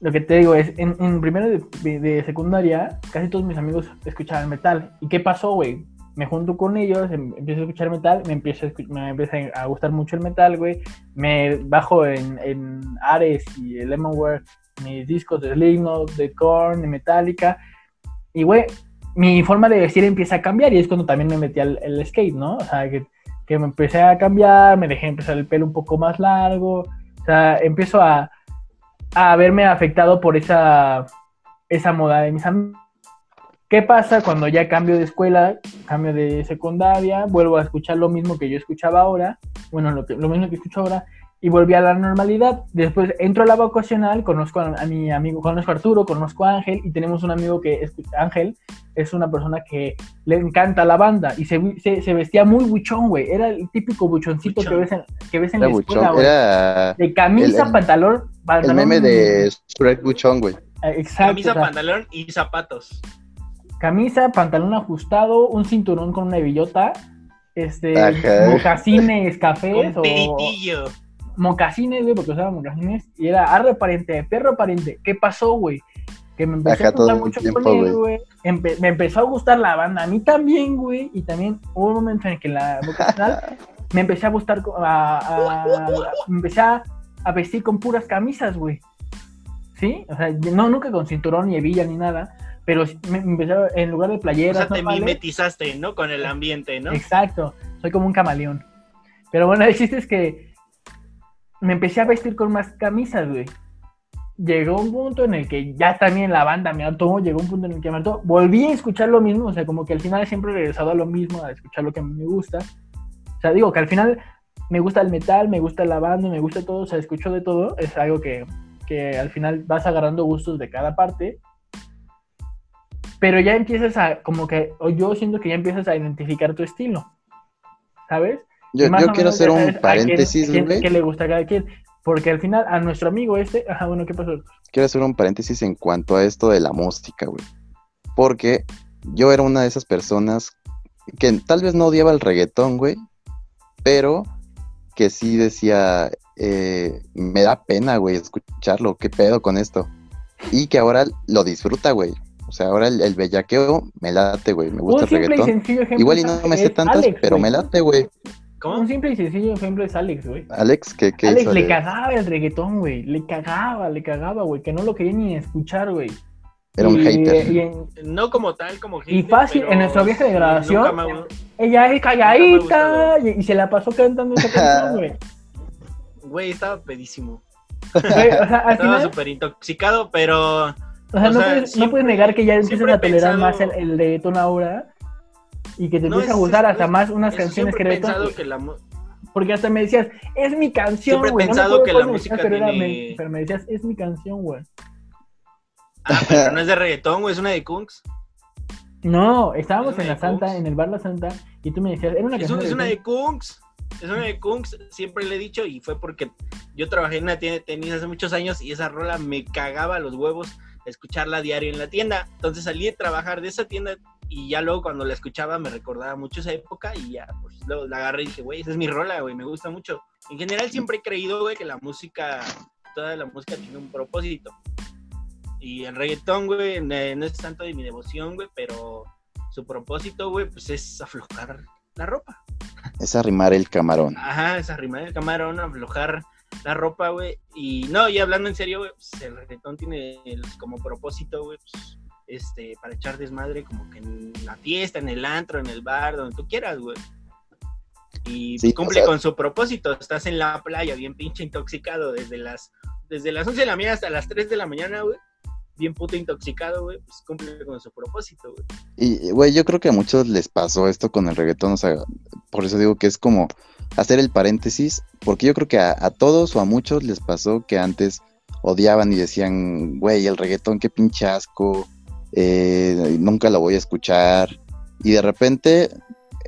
lo que te digo es, en, en primero de, de- secundaria, casi todos mis amigos escuchaban metal. ¿Y qué pasó, güey? Me junto con ellos, em- empiezo a escuchar metal, me empieza a, me empieza a gustar mucho el metal, güey. Me bajo en, en Ares y el Lemonware mis discos de Slipknot, de Korn, de Metallica. Y, güey, mi forma de vestir empieza a cambiar y es cuando también me metí al el skate, ¿no? O sea, que, que, me empecé a cambiar, me dejé empezar el pelo un poco más largo, o sea, empiezo a, a verme afectado por esa, esa moda de mis amigos. ¿Qué pasa cuando ya cambio de escuela, cambio de secundaria, vuelvo a escuchar lo mismo que yo escuchaba ahora, bueno, lo, que, lo mismo que escucho ahora, y volví a la normalidad. Después entro a la vocacional, conozco a, a, mi amigo, conozco a Arturo, conozco a Ángel y tenemos un amigo que es, Ángel es una persona que le encanta la banda y se, se, se vestía muy buchón, güey. Era el típico buchoncito buchón. que ves en, que ves en la escuela, güey. De camisa, el, el, pantalón, pantalón.
El meme de Shrek buchón, güey.
Exacto.
Camisa, pantalón y zapatos.
Camisa, pantalón ajustado, un cinturón con una billota, este, mocasines cafés
un o
mocasines, güey, porque usaba mocasines, y era arre pariente, perro pariente. ¿Qué pasó, güey? Que me empezó a gustar mucho
el tiempo,
con él,
güey.
Empe- me empezó a gustar la banda, a mí también, güey. Y también hubo un momento en el que la vocacional (laughs) me empecé a gustar, a, a- me empecé a, a vestir con puras camisas, güey. ¿Sí? O sea, no, nunca con cinturón ni hebilla ni nada, pero me empecé, a- en lugar de
O
playeras
sea, te
normales,
mimetizaste, ¿no? Con el ambiente, ¿no?
Exacto, soy como un camaleón. Pero bueno, el chiste es que me empecé a vestir con más camisas, güey. Llegó un punto en el que ya también la banda me hartó, llegó un punto en el que me hartó. Volví a escuchar lo mismo, o sea, como que al final siempre he regresado a lo mismo, a escuchar lo que me gusta. O sea, digo que al final me gusta el metal, me gusta la banda, me gusta todo, o sea, escucho de todo. Es algo que, que al final vas agarrando gustos de cada parte. Pero ya empiezas a, como que, o yo siento que ya empiezas a identificar tu estilo, ¿sabes?
Yo, quiero hacer un paréntesis,
a
güey.
qué le gusta a cada quien. Porque al final, a nuestro amigo este, (laughs) ajá, bueno, ¿qué pasó?
Quiero hacer un paréntesis en cuanto a esto de la música, güey. Porque yo era una de esas personas que tal vez no odiaba el reggaetón, güey, pero que sí decía, eh, me da pena, güey, escucharlo, qué pedo con esto. Y que ahora lo disfruta, güey. O sea, ahora el, el bellaqueo me late, güey, me gusta
Un
el
y
reggaetón. Igual y no me sé tantas,
Alex,
pero
güey.
me late, güey.
¿Cómo?
Un simple y sencillo ejemplo es Alex, güey.
Alex, ¿qué, qué
Alex
hizo?
le cagaba el reggaetón, güey. Le cagaba, le cagaba, güey. Que no lo quería ni escuchar, güey.
Era un
Y-
hater.
y en-
No como tal, como
Y
hater,
fácil,
pero
en nuestro viaje de grabación,
me
ella es calladita y, y se la pasó cantando esa canción, güey. (laughs)
Güey, estaba pedísimo.
Güey, O sea, al
Estaba
final,
súper intoxicado, pero
o sea,
o
no,
sea,
puedes, no
siempre-
puedes negar que ya
he
a tolerar
pensado-
más el, el reggaetón ahora y que te
No,
empieza a gustar hasta más unas canciones que reggaetón.
que la
Porque hasta me decías, es mi canción,
Siempre he
güey. no
pensado que la música
pero, me- pero me decías, es mi canción, güey.
Ah, pero no es de reggaetón, güey, es una de Kunks.
No, estábamos
Es
en la Santa,
Kungs.
en el bar La Santa, y tú me decías, era una
Es,
canción
es una de Kunks. Es una de Kunks, siempre le he dicho, y fue porque yo trabajé en una tienda de tenis hace muchos años y esa rola me cagaba los huevos escucharla a diario en la tienda. Entonces salí de trabajar de esa tienda y ya luego cuando la escuchaba me recordaba mucho esa época y ya, pues luego la agarré y dije, güey, esa es mi rola, güey, me gusta mucho. En general siempre he creído, güey, que la música, toda la música tiene un propósito. Y el reggaetón, güey, no es tanto de mi devoción, güey, pero su propósito, güey, pues es aflojar la ropa.
Es arrimar el camarón.
Ajá, es arrimar el camarón, aflojar la ropa, güey. Y no, y hablando en serio, güey, pues el reggaetón tiene el- como propósito, güey, pues, este, para echar desmadre como que en la fiesta, en el antro, en el bar, donde tú quieras, güey. Y
Sí,
pues, cumple
o sea-
con su propósito. Estás en la playa bien pinche intoxicado desde las, desde las 11 de la mañana hasta las 3 de la mañana, güey. Bien puto intoxicado, güey, pues cumple con su propósito, güey.
Y, güey, yo creo que a muchos les pasó esto con el reggaetón, o sea, por eso digo que es como hacer el paréntesis, porque yo creo que a, a todos o a muchos les pasó que antes odiaban y decían, güey, el reggaetón, qué pinche asco, eh, nunca lo voy a escuchar, y de repente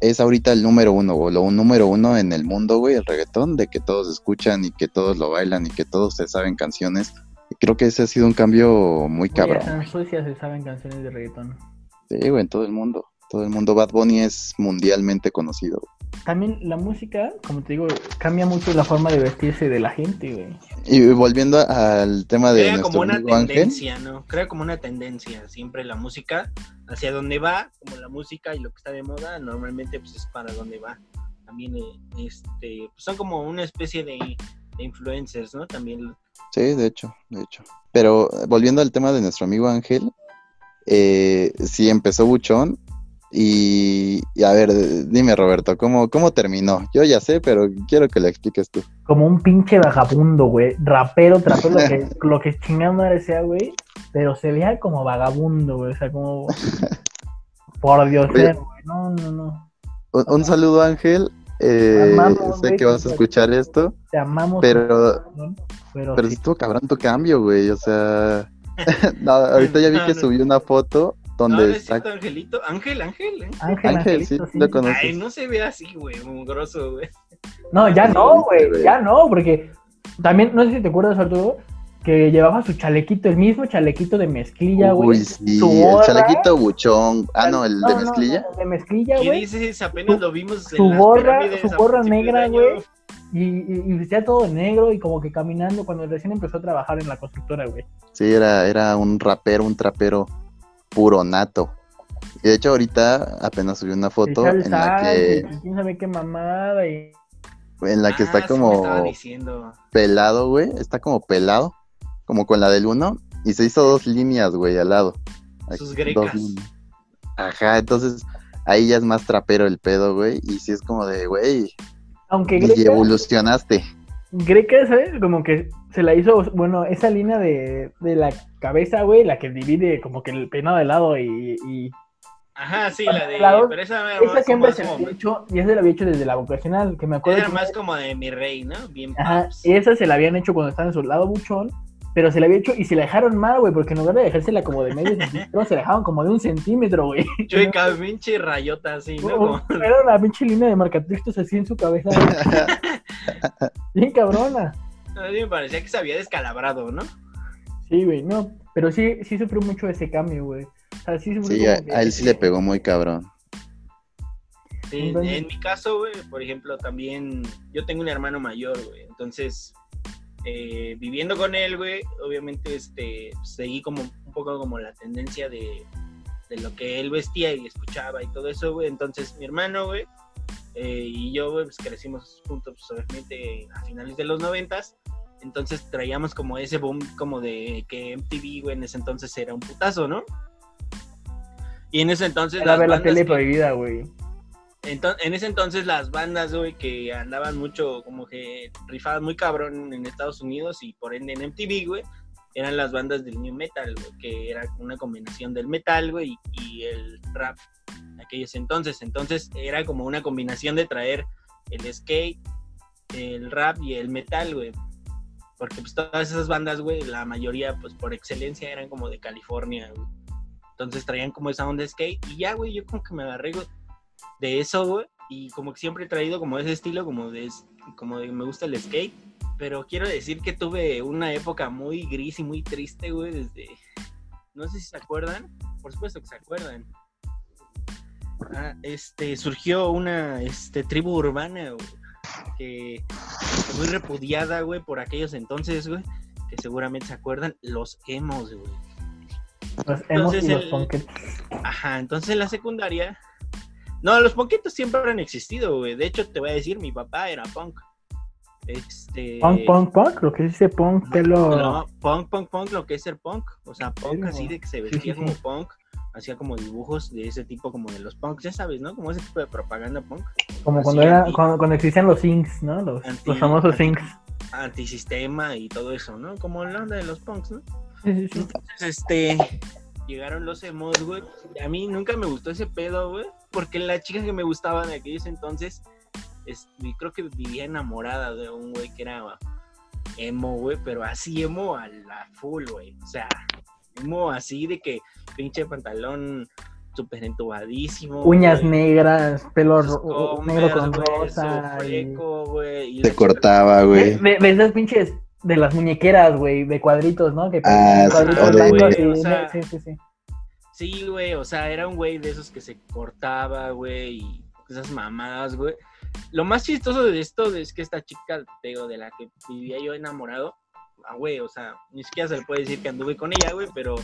es ahorita el número uno, o lo número uno en el mundo, güey, el reggaetón, de que todos escuchan y que todos lo bailan y que todos se saben canciones. Creo que ese ha sido un cambio muy cabrón.
en Suecia se saben canciones de reggaetón.
Sí, güey, en todo el mundo. Todo el mundo. Bad Bunny es mundialmente conocido.
También la música, como te digo, cambia mucho la forma de vestirse de la gente, güey.
Y volviendo al tema de
Crea
nuestro
como una
amigo Ángel,
tendencia, ¿no? Crea como una tendencia. Siempre la música, hacia dónde va, como la música y lo que está de moda, normalmente pues es para dónde va. También eh, este, pues, son como una especie de, de influencers, ¿no? También
Sí, de hecho, de hecho. Pero eh, volviendo al tema de nuestro amigo Ángel, eh, sí empezó buchón. Y, y a ver, dime Roberto, ¿cómo, ¿cómo terminó? Yo ya sé, pero quiero que lo expliques tú.
Como un pinche vagabundo, güey. Rapero, trapero, (laughs) lo que, lo que chingada madre sea, güey. Pero se veía como vagabundo, güey. O sea, como. Por Dios,
Oye.
güey. No, no, no.
Un, un saludo Ángel, eh,
Amamos,
sé
güey,
que vas a escuchar esto,
Te amamos.
pero,
cabrón, Pero,
pero
sí.
estuvo cabrón tu cambio, güey, o sea... (laughs) no, ahorita ya vi que subió una foto donde
no es
está...
Angelito. Ángel, Ángel. ¿eh?
Ángel,
Ángel, sí,
Angelito, sí.
lo conoces.
Ay, no se ve así, güey, mugroso, güey.
No, ya
Sí,
no, güey. Ya no, porque también, no sé si te acuerdas, Arturo, que llevaba su chalequito, el mismo chalequito de mezclilla,
Uy,
güey.
sí,
su
el chalequito buchón. Ah, no, el de
no,
mezclilla.
no, el de mezclilla,
¿Qué dices? Apenas
Su-
lo vimos en
su
las
gorra- su gorra negra, güey. Y, y, y vestía todo negro y como que caminando cuando recién empezó a trabajar en la constructora, güey.
Sí, era, era un rapero, un trapero puro nato. Y de hecho ahorita apenas subió una foto en la que,
quién sabe qué mamada y...
en la que
Ah,
está
sí me
como
estaba diciendo.
pelado, güey. Está como pelado, como con la del uno. Y se hizo dos líneas, güey, al lado. Aquí,
Sus grecas.
Ajá, entonces ahí ya es más trapero el pedo, güey. Y sí es como de, güey,
Aunque
y evolucionaste.
Greca, ¿sabes? Como que se la hizo, bueno, esa línea de, de la cabeza, güey, la que divide como que el peinado de lado y... y...
Ajá, sí, la de.
Lados,
Pero esa era
Esa siempre se la había hecho, y esa se la había hecho desde la vocacional, que me acuerdo
era
que
más como de mi rey, ¿no? Bien
Ajá, y esa se la habían hecho cuando estaba en su lado buchón, pero se la había hecho y se la dejaron mal, güey, porque en lugar de dejársela como de medio (laughs) centímetro, se la dejaron como de un centímetro, güey.
Chueca, pinche rayota así, ¿no? Como-
Era una pinche línea de marcatextos así en su cabeza. güey. (laughs) Bien cabrona.
A mí me parecía que se había descalabrado, ¿no?
Sí, güey, no. Pero sí, sí sufrió mucho ese cambio, güey. O sea, sí sufrió
Sí, a,
que-
a él sí le pegó muy cabrón.
Sí,
Entonces-
en mi caso, güey, por ejemplo, también yo tengo un hermano mayor, güey. Entonces, eh, viviendo con él, güey, obviamente este, seguí como un poco como la tendencia de, de lo que él vestía y escuchaba y todo eso, güey. Entonces, mi hermano, güey, eh, y yo, güey, pues crecimos juntos, pues, obviamente, a finales de los noventas. Entonces traíamos como ese boom como de que MTV, güey, en ese entonces era un putazo, ¿no? Y en ese entonces...
Era
las
ver la tele
que-
prohibida, güey.
En ese entonces las bandas, güey, que andaban mucho, como que rifaban muy cabrón en Estados Unidos y por ende en MTV, güey, eran las bandas del new metal, güey, que era una combinación del metal, güey, y, el rap en aquellos entonces. Entonces era como una combinación de traer el skate, el rap y el metal, güey. Porque pues todas esas bandas, güey, la mayoría, pues por excelencia eran como de California. Entonces traían como esa onda skate y ya, güey, yo como que me agarré de eso, güey. Y como que siempre he traído como ese estilo, como de, como de me gusta el skate. Pero quiero decir que tuve una época muy gris y muy triste, güey, desde... No sé si se acuerdan. Por supuesto que se acuerdan. Ah, este, surgió una este, tribu urbana, güey, que muy repudiada, güey, por aquellos entonces, güey, que seguramente se acuerdan, los emos, güey.
Los emos y
Entonces
los
el-
punkets.
Ajá, entonces en la secundaria. No, los punkitos siempre han existido, güey. De hecho, te voy a decir, mi papá era punk. Este.
Punk, punk, punk, lo que dice punk, pelo.
No, punk, punk, punk, lo que es ser punk. O sea, punk así de que se vestía
sí,
como
sí.
punk. Hacía como dibujos de ese tipo, como de los punks, ya sabes, ¿no? Como ese tipo de propaganda punk.
Como cuando, era, cuando, cuando existían los Zincs, ¿no? Los,
Anti-
los famosos
anti-
Zincs.
Antisistema y todo eso, ¿no? Como la onda de los punks, ¿no?
Sí, sí, sí.
Entonces, este, llegaron los emos, güey. A mí nunca me gustó ese pedo, güey. Porque la chica que me gustaba en aquellos entonces, es, creo que vivía enamorada de un güey que era emo, güey. Pero así emo a la full, güey. O sea, emo así de que pinche pantalón súper entubadísimo.
Uñas negras, pelo negro con rosa.
su
y-
fleco, güey, y la
Se cortaba,
De,
güey.
de- de esas pinches de las muñequeras, güey, de cuadritos, ¿no? Que
Ah,
cuadritos
sí, o de-
blancos
güey,
y-
o sea,
sí, sí, sí.
Sí, güey, o sea, era un güey de esos que se cortaba, güey, y esas mamadas, güey. Lo más chistoso de esto es que esta chica, te digo, de la que vivía yo enamorado, ah, güey, o sea, ni siquiera se le puede decir que anduve con ella, güey, pero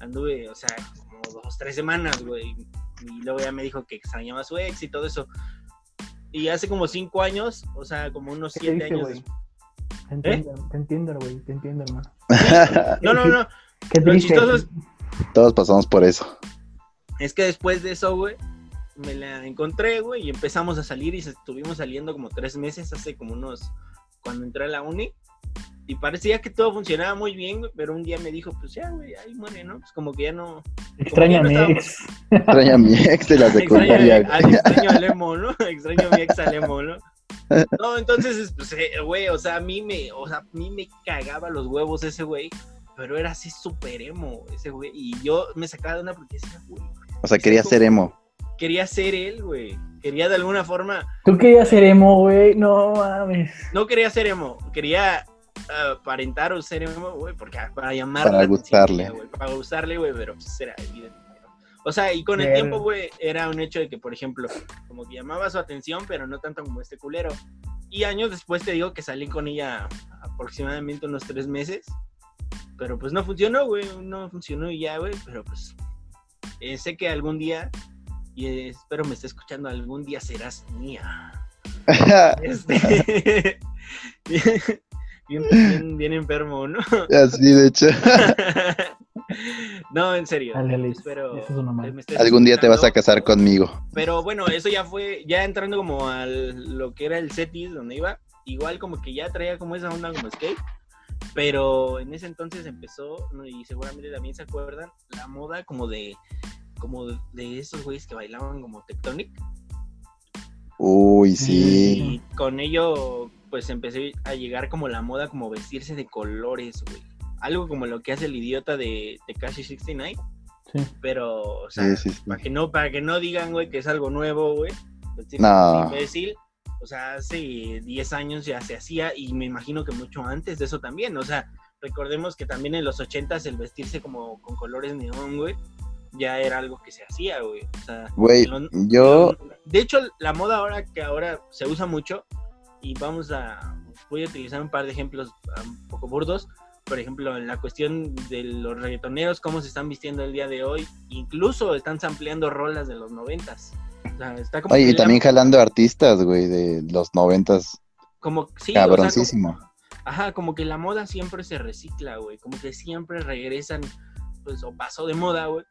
anduve, o sea, como dos, tres semanas, güey. Y luego ya me dijo que extrañaba a su ex y todo eso. Y hace como cinco años, o sea, como unos
¿Qué te
siete
dice,
años después.
Te entiendo, te entiendo, güey, te entiendo, hermano. (laughs)
No, no, no. (laughs)
Qué
Lo
triste.
chistoso es,
Todos pasamos por eso.
es que después de eso, güey, me la encontré, güey, y empezamos a salir y estuvimos saliendo como tres meses, hace como unos, cuando entré a la uni. Y parecía que todo funcionaba muy bien, güey, pero un día me dijo, pues ya, güey, ahí muere, ¿no? Pues como que ya no...
Extraño a mi
que ya no
ex.
Extraño a mi ex de la (laughs) secundaria.
Extraño, al- extraño al emo, ¿no? Extraño a mi ex emo, ¿no? No, entonces, pues, eh, güey, o sea, a mí me, o sea, a mí me cagaba los huevos ese güey, pero era así súper emo ese güey, y yo me sacaba de una porque decía, güey,
O sea, quería ser emo.
quería ser él, güey, quería de alguna forma,
¿Tú querías ser emo, güey? No mames.
no quería ser emo, quería ah, aparentar o ser emo, güey, porque ah, para llamar
Para gustarle.
para gustarle, güey, pero pues era evidente. O sea, y con el
Verga.
tiempo, güey, era un hecho de que, por ejemplo, como que llamaba su atención, pero no tanto como este culero. Y años después te digo que salí con ella aproximadamente unos tres meses, pero pues no funcionó, güey, no funcionó y ya, güey, pero pues eh, sé que algún día, y eh, espero me esté escuchando, algún día serás mía. (laughs) Este. (laughs) bien, bien, bien enfermo, ¿no? (laughs)
Así, de hecho. (laughs)
no, en serio.
Dale, Alex,
espero
eso
estés
Algún día te vas a casar conmigo.
Pero bueno, eso ya fue, ya entrando como a lo que era el setis donde iba, igual como que ya traía como esa onda como skate, pero en ese entonces empezó, y seguramente también se acuerdan, la moda como de, como de esos güeyes que bailaban como Tectonic,
Uy, sí.
y con ello pues empecé a llegar como la moda como vestirse de colores, güey. Algo como lo que hace el idiota de Tekashi 69,
Sí.
pero, o sea,
Sí, sí, sí.
para que no para que no digan güey que es algo nuevo güey
No.
imbécil o sea hace 10 años ya se hacía y me imagino que mucho antes de eso también o sea recordemos que también en los 80s el vestirse como con colores neón güey ya era algo que se hacía güey o sea
Güey, yo,
de hecho la moda ahora que ahora se usa mucho y vamos a voy a utilizar un par de ejemplos um, un poco burdos por ejemplo, en la cuestión de los reggaetoneros, cómo se están vistiendo el día de hoy, incluso están sampleando rolas de los noventas. O sea, está como que
y
la-
también jalando artistas, güey, de los noventas.
como sí, o sea,
Cabroncísimo.
como- ajá, como que la moda siempre se recicla, güey, como que siempre regresan, pues, o pasó de moda, güey,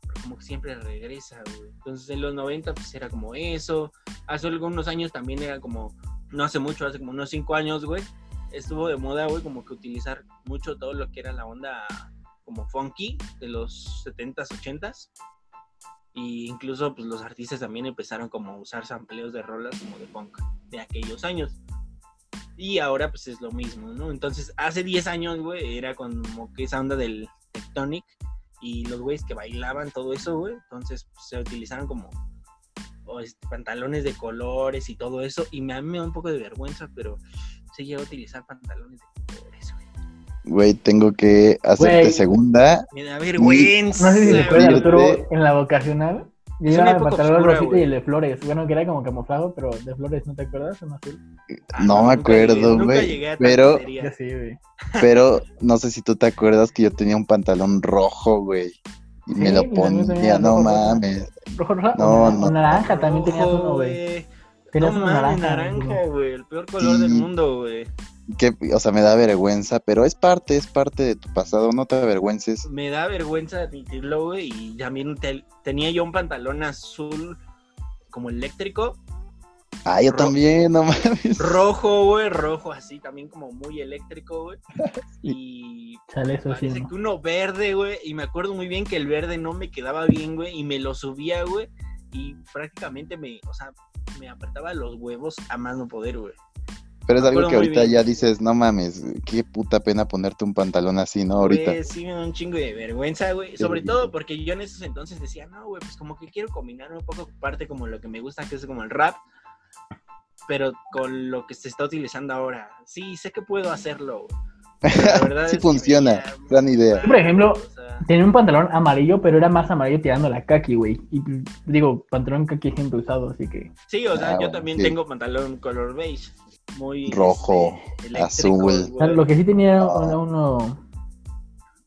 pero como que siempre regresa, güey. Entonces, en los 90, pues, era como eso. Hace algunos años también era como, no hace mucho, hace como unos cinco años, güey, estuvo de moda, güey, como que utilizar mucho todo lo que era la onda como funky de los 70s, 80s. Y incluso pues los artistas también empezaron como a usar sampleos de rolas como de funk de aquellos años. Y ahora pues es lo mismo, ¿no? Entonces hace 10 años, güey, era como que esa onda del tectonic y los güeyes que bailaban todo eso, güey. Entonces pues, se utilizaron como o, este, pantalones de colores y todo eso. Y me, a mí me da un poco de vergüenza, pero se llegó a utilizar pantalones de colores, güey.
Güey, tengo que hacerte
Güey.
segunda.
Me da vergüenza.
No sé si se
Fíjate.
Arturo, en la vocacional. Yo llevaba el pantalón rosita
güey.
y el de flores. Bueno, que era como camuflado, pero de flores, ¿no te acuerdas?
Ah,
No me acuerdo,
nunca
güey,
llegué a
pero-
sí.
Pero no sé si tú te acuerdas que yo tenía un pantalón rojo, güey. Y me lo ponía, no
rojo, rojo.
mames.
Rojo, rojo.
No, no.
naranja también tenías uno, güey. Tenías
No mames,
naranja.
naranja,
güey.
El peor color
Sí.
del mundo, güey.
Que, o sea, me da vergüenza, pero es parte, es parte de tu pasado, no te avergüences.
Me da vergüenza admitirlo, güey. Y también te- tenía yo un pantalón azul como eléctrico.
Ah, yo también, no mames.
Rojo, güey. Rojo así, también como muy eléctrico, güey. (laughs) Y
Chale, eso sí.
parece
¿no?
que uno verde, güey. Y me acuerdo muy bien que el verde no me quedaba bien, güey. Y me lo subía, güey. Y prácticamente me, o sea, me apretaba los huevos a más no poder, güey.
Pero es algo que ahorita
bien.
ya dices, no mames, qué puta pena ponerte un pantalón así, ¿no? Ahorita.
Güey, sí, me da un chingo de vergüenza, güey. Sobre
Sí.
todo porque yo en esos entonces decía, no, güey, pues como que quiero combinar un poco parte como lo que me gusta, que es como el rap, pero con lo que se está utilizando ahora. Sí, sé que puedo hacerlo, (laughs) la verdad
Sí funciona, gran idea.
mal,
Por ejemplo,
o sea,
Tenía un pantalón amarillo, pero era más amarillo tirando la kaki, güey. Y digo, pantalón kaki siempre usado, así que.
sí, o sea,
Ah,
yo
bueno,
también
sí.
tengo pantalón color beige. Muy
Rojo,
este,
azul.
güey.
O sea, lo que sí tenía
Ah.
era uno,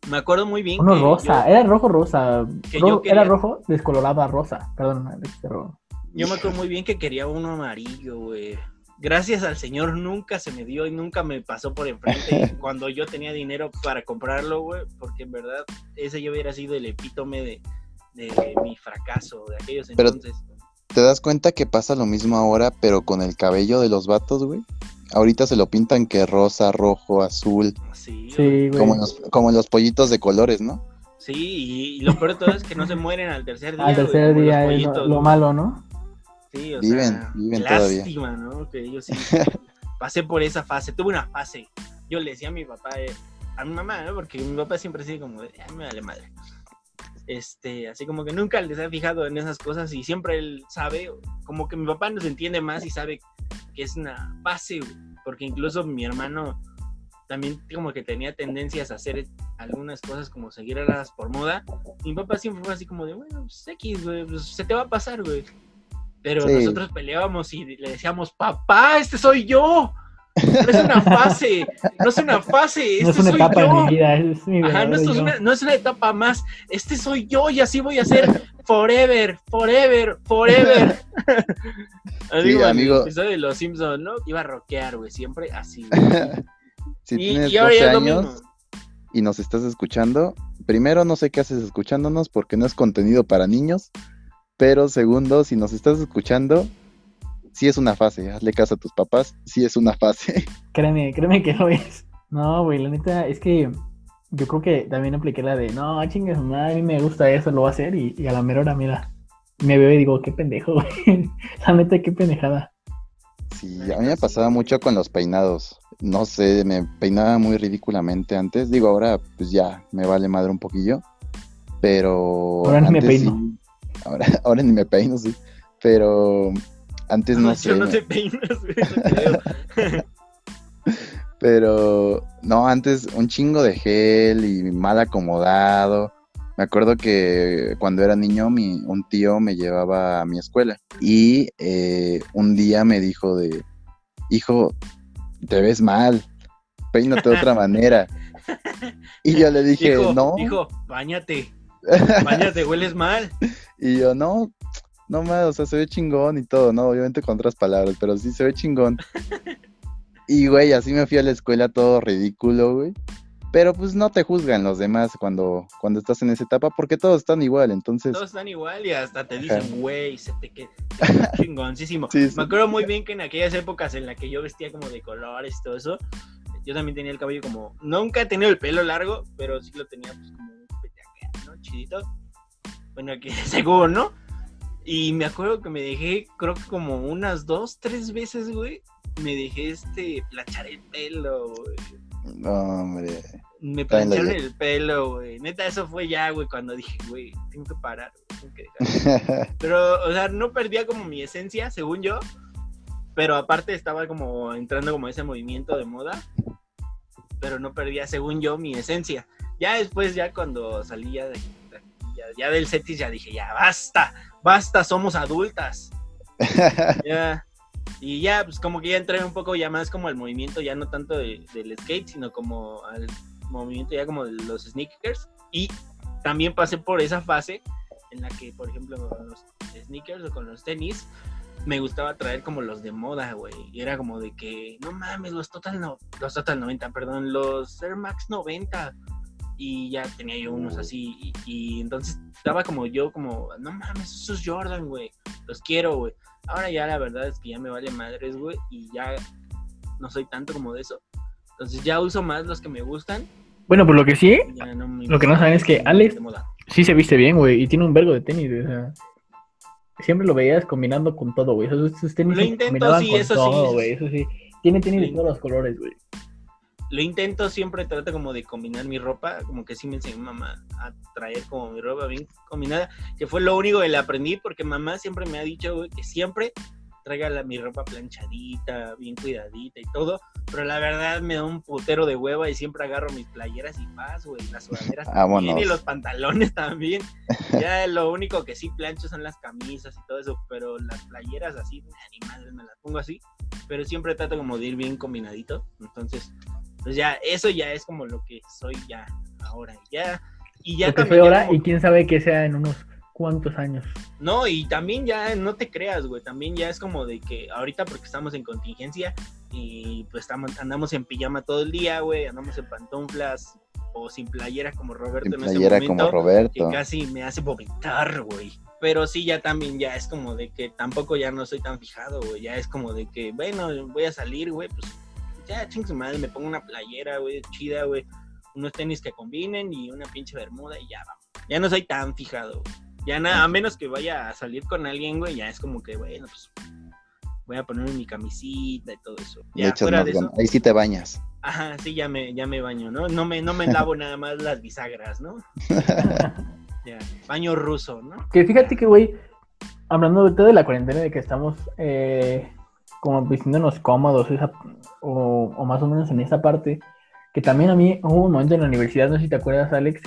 Me acuerdo muy bien
uno
que
rosa.
yo-
Era rojo rosa.
que
Ro-
yo
Era rojo descolorado a rosa. Perdón, Alex, pero.
Yo me acuerdo muy bien que quería uno amarillo, güey. gracias al Señor nunca se me dio y nunca me pasó por enfrente (laughs) cuando yo tenía dinero para comprarlo, güey, porque en verdad ese yo hubiera sido el epítome de, de mi fracaso de aquellos
Pero-
entonces.
¿Te das cuenta que pasa lo mismo ahora, pero con el cabello de los vatos, güey? Ahorita se lo pintan que rosa, rojo, azul,
Sí, güey.
Sí, güey.
como en, los, como en los pollitos de colores, ¿no?
Sí, y, y lo peor de todo es que no se mueren al tercer día.
Al tercer día es lo, malo, ¿no?
Sí, o
Viven,
sea,
viven todavía.
lástima, ¿no? Que yo sí (laughs) pasé por esa fase, tuve una fase. Yo le decía a mi papá, eh, a mi mamá, ¿no? Porque mi papá siempre sigue como, de, "Ay, me vale madre. Este, así como que nunca les ha fijado en esas cosas y siempre él sabe, como que mi papá nos entiende más y sabe que es una fase, porque incluso mi hermano también como que tenía tendencias a hacer algunas cosas como seguirlas por moda. Mi papá siempre fue así como de, bueno, pues X, güey, pues se te va a pasar, güey. Pero
Sí.
nosotros peleábamos y le decíamos, papá, este soy yo. No es una fase, no es una fase, este
no es una
soy
etapa
yo.
en mi vida, es mi
Ajá, no, esto es una, no es una etapa más, este soy yo y así voy a ser forever, forever, forever. (laughs) (laughs) Así
Sí, amigo.
episodio de Los Simpsons, ¿no? Iba a rockear, güey, siempre así. (laughs)
si
y,
tienes
y ahora
12
ya es lo
años
mismo.
y nos estás escuchando, primero no sé qué haces escuchándonos porque no es contenido para niños, pero segundo, si nos estás escuchando, sí es una fase, hazle caso a tus papás, sí es una fase. (laughs)
Créeme, créeme que lo es. No, güey, la neta es que yo creo que también apliqué la de, no, chingas, madre, a mí me gusta eso, lo voy a hacer y, y a la mera hora, mira, me veo y digo, qué pendejo, güey. (laughs) La neta, qué pendejada.
Sí, a mí me pasaba mucho con los peinados. No sé, me peinaba muy ridículamente antes. Digo, ahora pues ya me vale madre un poquillo. Pero.
Ahora ni me
antes
peino.
sí. Ahora, (laughs) ahora ni me peino, sí. Pero antes no sé.
Yo no (laughs) te peinas, (laughs) güey.
Pero no, antes un chingo de gel y mal acomodado. Me acuerdo que cuando era niño mi, un tío me llevaba a mi escuela y eh, un día me dijo de, hijo, te ves mal, peínate de otra manera. Y yo le dije,
Hijo,
no.
hijo, bañate, bañate, hueles mal.
Y yo, no, no más, o sea, se ve chingón y todo, ¿no? Obviamente con otras palabras, pero sí se ve chingón. (laughs) Y, güey, así me fui a la escuela todo ridículo, güey. Pero pues no te juzgan los demás cuando, cuando estás en esa etapa, porque todos están igual, entonces...
Todos están igual y hasta te dicen, güey, se te queda (laughs) chingoncísimo.
Sí, sí.
Me acuerdo muy bien que en aquellas épocas en las que yo vestía como de colores y todo eso, yo también tenía el cabello como, nunca he tenido el pelo largo, pero sí lo tenía pues como un petaca, ¿no? Chidito. Bueno, aquí (laughs) seguro, ¿no? Y me acuerdo que me dejé, creo que como unas dos, tres veces, güey, me dejé este planchar el pelo, güey.
No, hombre.
Me plancharon el pelo, güey. Neta, eso fue ya, güey, cuando dije, güey, tengo que parar, güey, tengo que dejar. (laughs) Pero, o sea, no perdía como mi esencia, según yo. Pero aparte estaba como entrando como ese movimiento de moda. Pero no perdía, según yo, mi esencia. Ya después, ya cuando salí ya, de, ya, ya del setis, ya dije, ya basta, basta, somos adultas. (laughs) Ya. Y ya, pues como que ya entré un poco ya más como al movimiento, ya no tanto de- del skate, sino como al movimiento ya como de los sneakers. Y también pasé por esa fase en la que, por ejemplo, con los sneakers o con los tenis, me gustaba traer como los de moda, güey. Y era como de que, no mames, los Total, no, los Total 90, perdón, los Air Max 90. Y ya tenía yo unos así. Y, y entonces estaba como yo, como, no mames, esos Jordan, güey. Los quiero, güey. Ahora ya la verdad es que ya me vale madres, güey. Y ya no soy tanto como de eso. Entonces ya uso más los que me gustan.
Bueno, por lo que sí,
no
Lo que no saben es que Alex-
de
sí se viste bien, güey, y tiene un vergo de tenis, güey, o sea, siempre lo veías combinando con todo, güey, esos, esos tenis
Lo intento, sí,
con
eso sí,
todo,
eso
güey, eso sí, tiene tenis de
Sí.
todos los colores, güey.
Lo intento siempre trato como de combinar mi ropa como que sí me enseñó mamá a traer como mi ropa bien combinada que fue lo único que le aprendí porque mamá siempre me ha dicho güey, que siempre traiga la, mi ropa planchadita bien cuidadita y todo pero la verdad me da un putero de hueva y siempre agarro mis playeras y más güey las sudaderas. También y los pantalones (laughs) también. Ya lo único que sí plancho son las camisas y todo eso pero las playeras así ni madre me las pongo así pero siempre trato como de ir bien combinadito. Entonces pues ya, eso ya es como lo que soy ya ahora. Ya, y ya
lo que ahora,
como-
y quién sabe qué sea en unos ¿Cuántos años?
No, y también ya no te creas, güey. También ya es como de que ahorita porque estamos en contingencia y pues estamos, andamos en pijama todo el día, güey. Andamos en pantuflas o sin playera como Roberto
En
en, este
playera
momento.
como Roberto.
Que casi me hace vomitar, güey. Pero sí, ya también ya es como de que tampoco ya no soy tan fijado, güey. Ya es como de que, bueno, voy a salir, güey, pues ya ching su madre, me pongo una playera, güey, chida, güey. Unos tenis que combinen y una pinche bermuda y ya vamos. Ya no soy tan fijado, güey. Ya nada, a menos que vaya a salir con alguien, güey, ya es como que, bueno, pues voy a ponerme mi camisita y todo eso. Ya fuera de eso.
Ahí sí te bañas.
ajá, sí, ya me, ya me baño, ¿no? No me, no me lavo nada más las bisagras, ¿no? (laughs) Ya, baño ruso, ¿no?
Que fíjate que, güey, hablando de la cuarentena, de que estamos eh, como vistiéndonos cómodos esa, o, o más o menos en esa parte, que también a mí hubo un momento en la universidad, no sé si te acuerdas, Alex,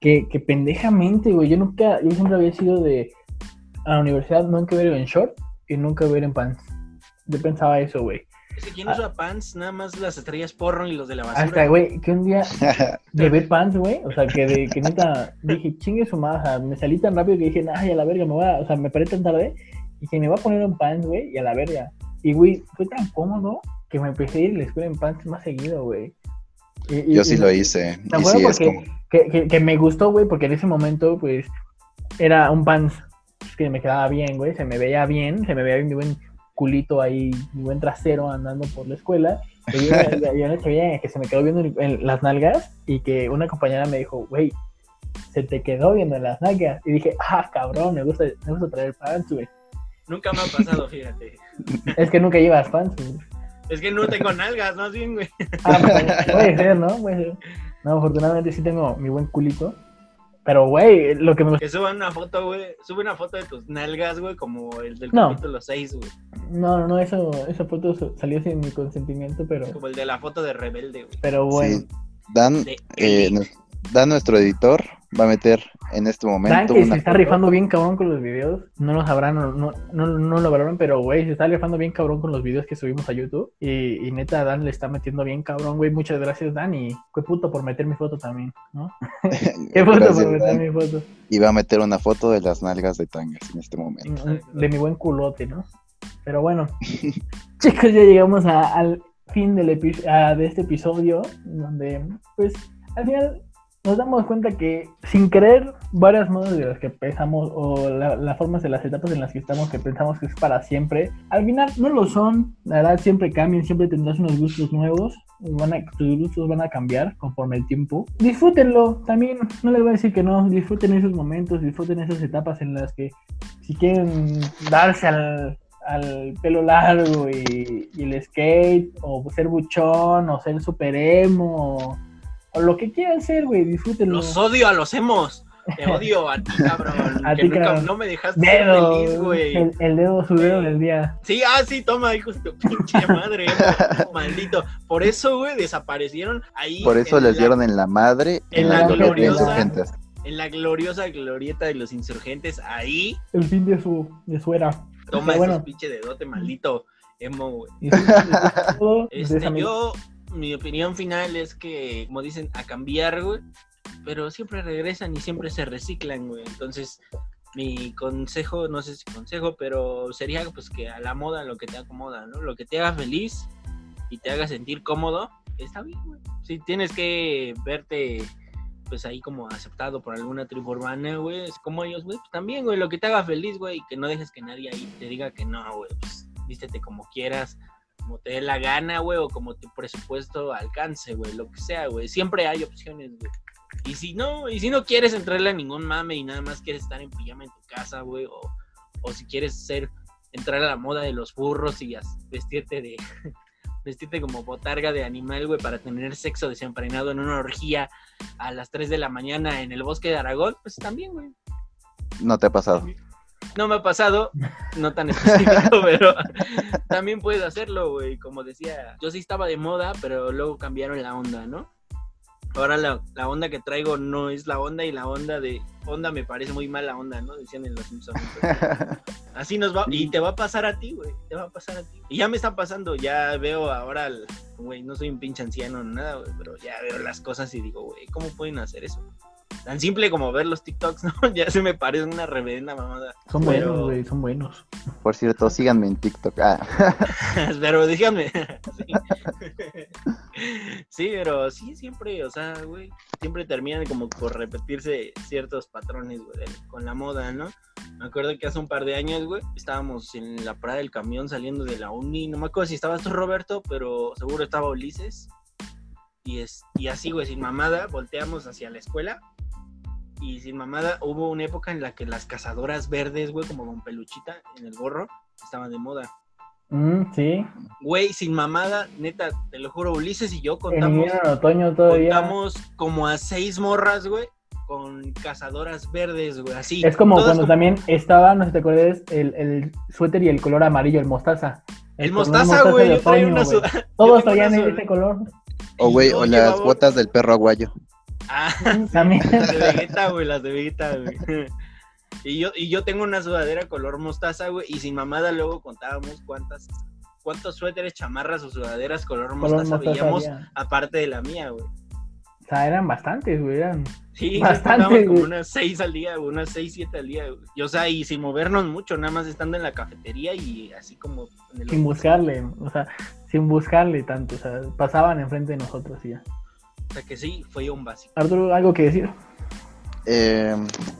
que, que pendejamente, güey, yo nunca, yo siempre había sido de, a la universidad nunca ver en short y nunca ver en pants. Yo pensaba eso, güey.
Es que quien usa pants, nada más las estrellas porro y los de la basura.
Hasta, güey, que un día (laughs) de ver pants, güey, o sea, que de que neta dije, chingue su madre, o sea, me salí tan rápido que dije, ay, a la verga, me voy a, o sea, me paré tan tarde, y dije, me voy a poner un pants, güey, y a la verga. Y, güey, fue tan cómodo que me empecé a ir a la escuela en pants más seguido, güey. Y- y-
Yo sí lo hice.
¿Te
Y
acuerdas?
sí, es
porque
como.
que, que- que me gustó, güey, porque en ese momento, pues, era un pants que me quedaba bien, güey, se me veía bien, se me veía mi buen culito ahí, mi buen trasero andando por la escuela. Y yo, (laughs) no sabía que se me quedó viendo en, en las nalgas y que una compañera me dijo, güey, se te quedó viendo en las nalgas. Y dije, ah, cabrón, me gusta, me gusta traer pants, güey.
Nunca me ha pasado, fíjate.
Es que nunca llevas pants, güey.
Es que no tengo nalgas, más bien, güey.
Ah, pues, puede ser, ¿no? Puede ser. No, afortunadamente sí tengo mi buen culito. Pero, güey, lo que me
Que suban una foto, güey. Sube una foto de tus nalgas, güey, como el del
No.
capítulo 6, güey.
No, no, eso, esa foto sa- salió sin mi consentimiento, pero,
Como el de la foto de Rebelde, güey.
pero bueno.
Sí. Dan,
De
eh, Dan, nuestro editor, va a meter en este momento
que se está rifando bien cabrón con los videos. No lo sabrán, no, no, no, no lo valoran, pero güey, se está rifando bien cabrón con los videos que subimos a YouTube. Y, y neta, Dan le está metiendo bien cabrón, güey. Muchas gracias, Dan. Y qué puto por meter mi foto también, ¿no? (laughs) Qué puto
Gracias,
por meter
Dan.
mi foto.
Y va a meter una foto de las nalgas de Tangas en este momento.
De mi buen culote, ¿no? Pero bueno, (laughs) chicos, ya llegamos a- al fin del epi- a- de este episodio, donde, pues, al final nos damos cuenta que sin querer varias modas de las que pensamos o la- las formas de las etapas en las que estamos que pensamos que es para siempre, al final no lo son, la verdad siempre cambian, siempre tendrás unos gustos nuevos, van a, tus gustos van a cambiar conforme el tiempo. Disfrútenlo, también no les voy a decir que no, disfruten esos momentos, disfruten esas etapas en las que si quieren darse al, al pelo largo y, y el skate, o ser buchón, o ser super emo, o, o lo que quieran ser, güey, disfrútenlo.
Los odio a los hemos. Te (laughs) odio a ti, cabrón.
A
que
ti,
nunca
cabrón.
no me dejaste ser
Dedo,
feliz, güey.
el, el dedo, su dedo del día.
Sí, ah, sí, toma, hijo de tu pinche (laughs) madre. maldito. Por eso, güey, desaparecieron ahí.
Por eso les
la-
dieron en la madre
en
en
la gloriosa-.
En la gloriosa glorieta de los insurgentes, ahí
El fin de su, de su era.
toma esos
bueno.
pinche dedote maldito. Emo, güey. Este, yo, mi opinión final es que, como dicen, a cambiar, güey, pero siempre regresan y siempre se reciclan, güey. Entonces, mi consejo, no sé si consejo, pero sería pues que a la moda lo que te acomoda, ¿no? Lo que te haga feliz y te haga sentir cómodo, está bien, güey. Si tienes que verte pues ahí como aceptado por alguna tribu urbana, güey, es como ellos, güey, pues también, güey, lo que te haga feliz, güey, y que no dejes que nadie ahí te diga que no, güey, pues vístete como quieras, como te dé la gana, güey, o como tu presupuesto alcance, güey, lo que sea, güey. Siempre hay opciones, güey. Y si no, y si no quieres entrarle a ningún mame y nada más quieres estar en pijama en tu casa, güey, o, o si quieres ser, entrar a la moda de los burros y vestirte de, (laughs) vestirte como botarga de animal, güey, para tener sexo desenfrenado en una orgía a las 3 de la mañana en el bosque de Aragón, pues también, güey.
No te ha pasado.
No me ha pasado, no tan específico, (laughs) pero también puedes hacerlo, güey. Como decía, yo sí estaba de moda, pero luego cambiaron la onda, ¿no? Ahora la, la onda que traigo no es la onda y la onda de onda me parece muy mala onda, ¿no? Decían en los Simpsons. (laughs) Así nos va, y te va a pasar a ti, güey, te va a pasar a ti. Y ya me está pasando, ya veo ahora, güey, no soy un pinche anciano nada, güey, pero ya veo las cosas y digo, güey, ¿cómo pueden hacer eso? Tan simple como ver los TikToks, (laughs) ¿no? Ya se me parece una reverenda mamada.
Son
Pero-
buenos, güey, son buenos.
Por cierto, síganme en TikTok. Ah, (laughs)
pero díganme. sí. (laughs) Sí, pero sí, siempre, o sea, güey, siempre terminan como por repetirse ciertos patrones, güey, con la moda, ¿no? Me acuerdo que hace un par de años, güey, estábamos en la parada del camión saliendo de la uni, no me acuerdo si estabas tú, Roberto, pero seguro estaba Ulises. Y, es, y así, güey, sin mamada, volteamos hacia la escuela. Y sin mamada, hubo una época en la que las cazadoras verdes, güey, como con peluchita en el gorro, estaban de moda.
Mm, sí.
Güey, sin mamada, neta, te lo juro, Ulises y yo contamos,
en otoño todavía.
contamos como a seis morras, güey, con cazadoras verdes, güey, así.
Es como cuando también estaba, no sé si te acuerdas, el, el suéter y el color amarillo, el mostaza.
El mostaza, güey, yo traía una. (laughs)
Todos traían ese color.
O güey,
yo
o las botas del perro aguayo.
Ah, (laughs)
También. (laughs)
las de Vegeta, güey, las de Vegeta, güey. (laughs) Y yo, y yo tengo una sudadera color mostaza, güey, y sin mamada luego contábamos cuántas, cuántos suéteres, chamarras o sudaderas color
Color
mostaza
mostaza
veíamos,
había.
aparte de la mía, güey.
O sea, eran bastantes, güey. Eran...
Sí,
Bastante,
Bastante, como
güey.
unas seis al día, güey, unas seis, siete al día, güey. Y, o sea, y sin movernos mucho, nada más estando en la cafetería y así como en el
Sin buscarle, o sea, sin buscarle tanto. O sea, pasaban enfrente de nosotros y ya.
O sea que sí, fue un básico.
Arturo, ¿algo que decir?
Eh,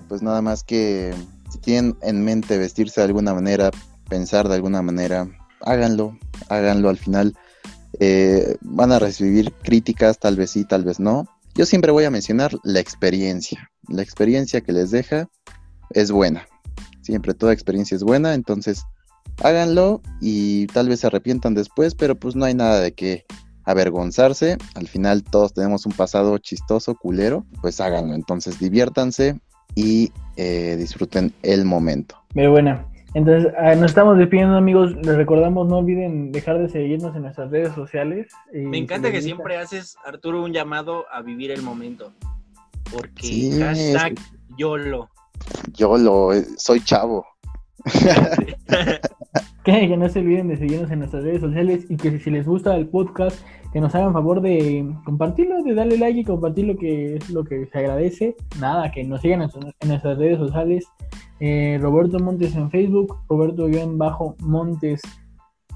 pues nada más que si tienen en mente vestirse de alguna manera, pensar de alguna manera, háganlo, háganlo al final. eh, van a recibir críticas, tal vez sí, tal vez no. Yo siempre voy a mencionar la experiencia. La experiencia que les deja es buena. Siempre toda experiencia es buena, entonces háganlo y tal vez se arrepientan después, pero pues no hay nada de que avergonzarse. Al final todos tenemos un pasado chistoso, culero, pues háganlo. Entonces diviértanse y eh, disfruten el momento.
Pero bueno, entonces ah, nos estamos despidiendo, amigos. Les recordamos, no olviden dejar de seguirnos en nuestras redes sociales. y
Me encanta que siempre haces, Arturo, un llamado a vivir el momento. Porque
Sí,
hashtag YOLO.
Yo lo eh, soy chavo. (laughs) (laughs) (laughs)
Que, no se olviden de seguirnos en nuestras redes sociales y que si les gusta el podcast, que nos hagan favor de compartirlo, de darle like y compartirlo, que es lo que se agradece. Nada, que nos sigan en, en nuestras redes sociales. Eh, Roberto Montes en Facebook, Roberto-Montes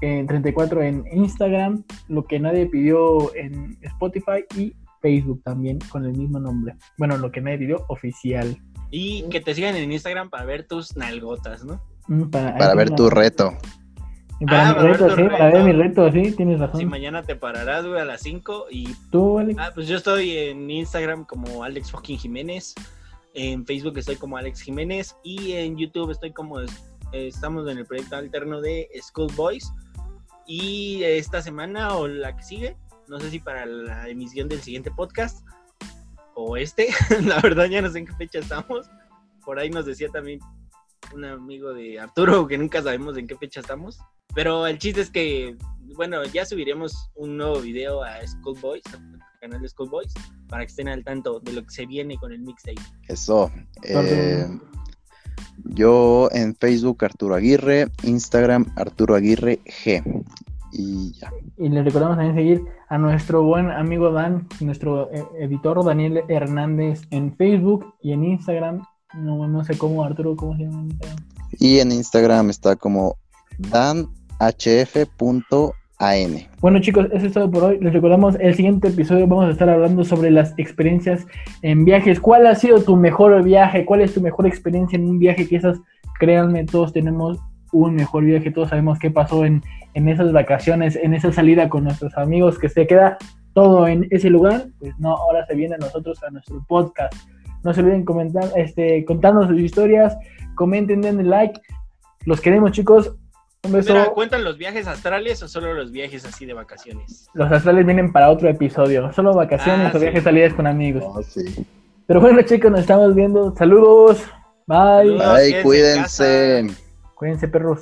eh, 34 en Instagram, lo que nadie pidió en Spotify y Facebook también con el mismo nombre. Bueno, lo que nadie pidió oficial.
Y que te sigan en Instagram para ver tus nalgotas, ¿no?
Mm, Para,
Para ver tu reto.
Y para
Ah,
mi reto, sí, para ver mi reto, sí, tienes razón.
Si mañana te pararás, güey, a las 5 y
Tú, Alex.
Ah, pues yo estoy en Instagram como Alex fucking Jiménez. En Facebook estoy como Alex Jiménez. Y en YouTube estoy como. eh, estamos en el proyecto alterno de School Boys. Y esta semana o la que sigue, no sé si para la emisión del siguiente podcast o este, (laughs) la verdad ya no sé en qué fecha estamos. Por ahí nos decía también un amigo de Arturo (laughs) que nunca sabemos en qué fecha estamos. Pero el chiste es que, bueno, ya subiremos un nuevo video a School Boys, al canal de School Boys, para que estén al tanto de lo que se viene con el mixtape.
Eso. eh, yo en Facebook Arturo Aguirre, Instagram Arturo Aguirre G. Y ya.
Y les recordamos también seguir a nuestro buen amigo Dan, nuestro eh, editor Daniel Hernández en Facebook y en Instagram. No, no sé cómo, Arturo, ¿cómo se llama?
Y en Instagram está como danhf.an.
Bueno chicos, eso es todo por hoy. Les recordamos, el siguiente episodio vamos a estar hablando sobre las experiencias en viajes. ¿Cuál ha sido tu mejor viaje? ¿Cuál es tu mejor experiencia en un viaje? Quizás, créanme, todos tenemos un mejor viaje, todos sabemos qué pasó en, en esas vacaciones, en esa salida con nuestros amigos, que se queda todo en ese lugar. Pues no, ahora se viene a nosotros a nuestro podcast. No se olviden comentar, este, contarnos sus historias, comenten, denle like. Los queremos chicos. Un beso.
Espera, ¿cuentan los viajes astrales o solo los viajes así de vacaciones?
Los astrales vienen para otro episodio. Solo vacaciones
Ah,
o
sí.
viajes salidas con amigos.
Oh, sí.
Pero bueno, chicos, nos estamos viendo. Saludos. Bye.
En
cuídense.
Cuídense, perros.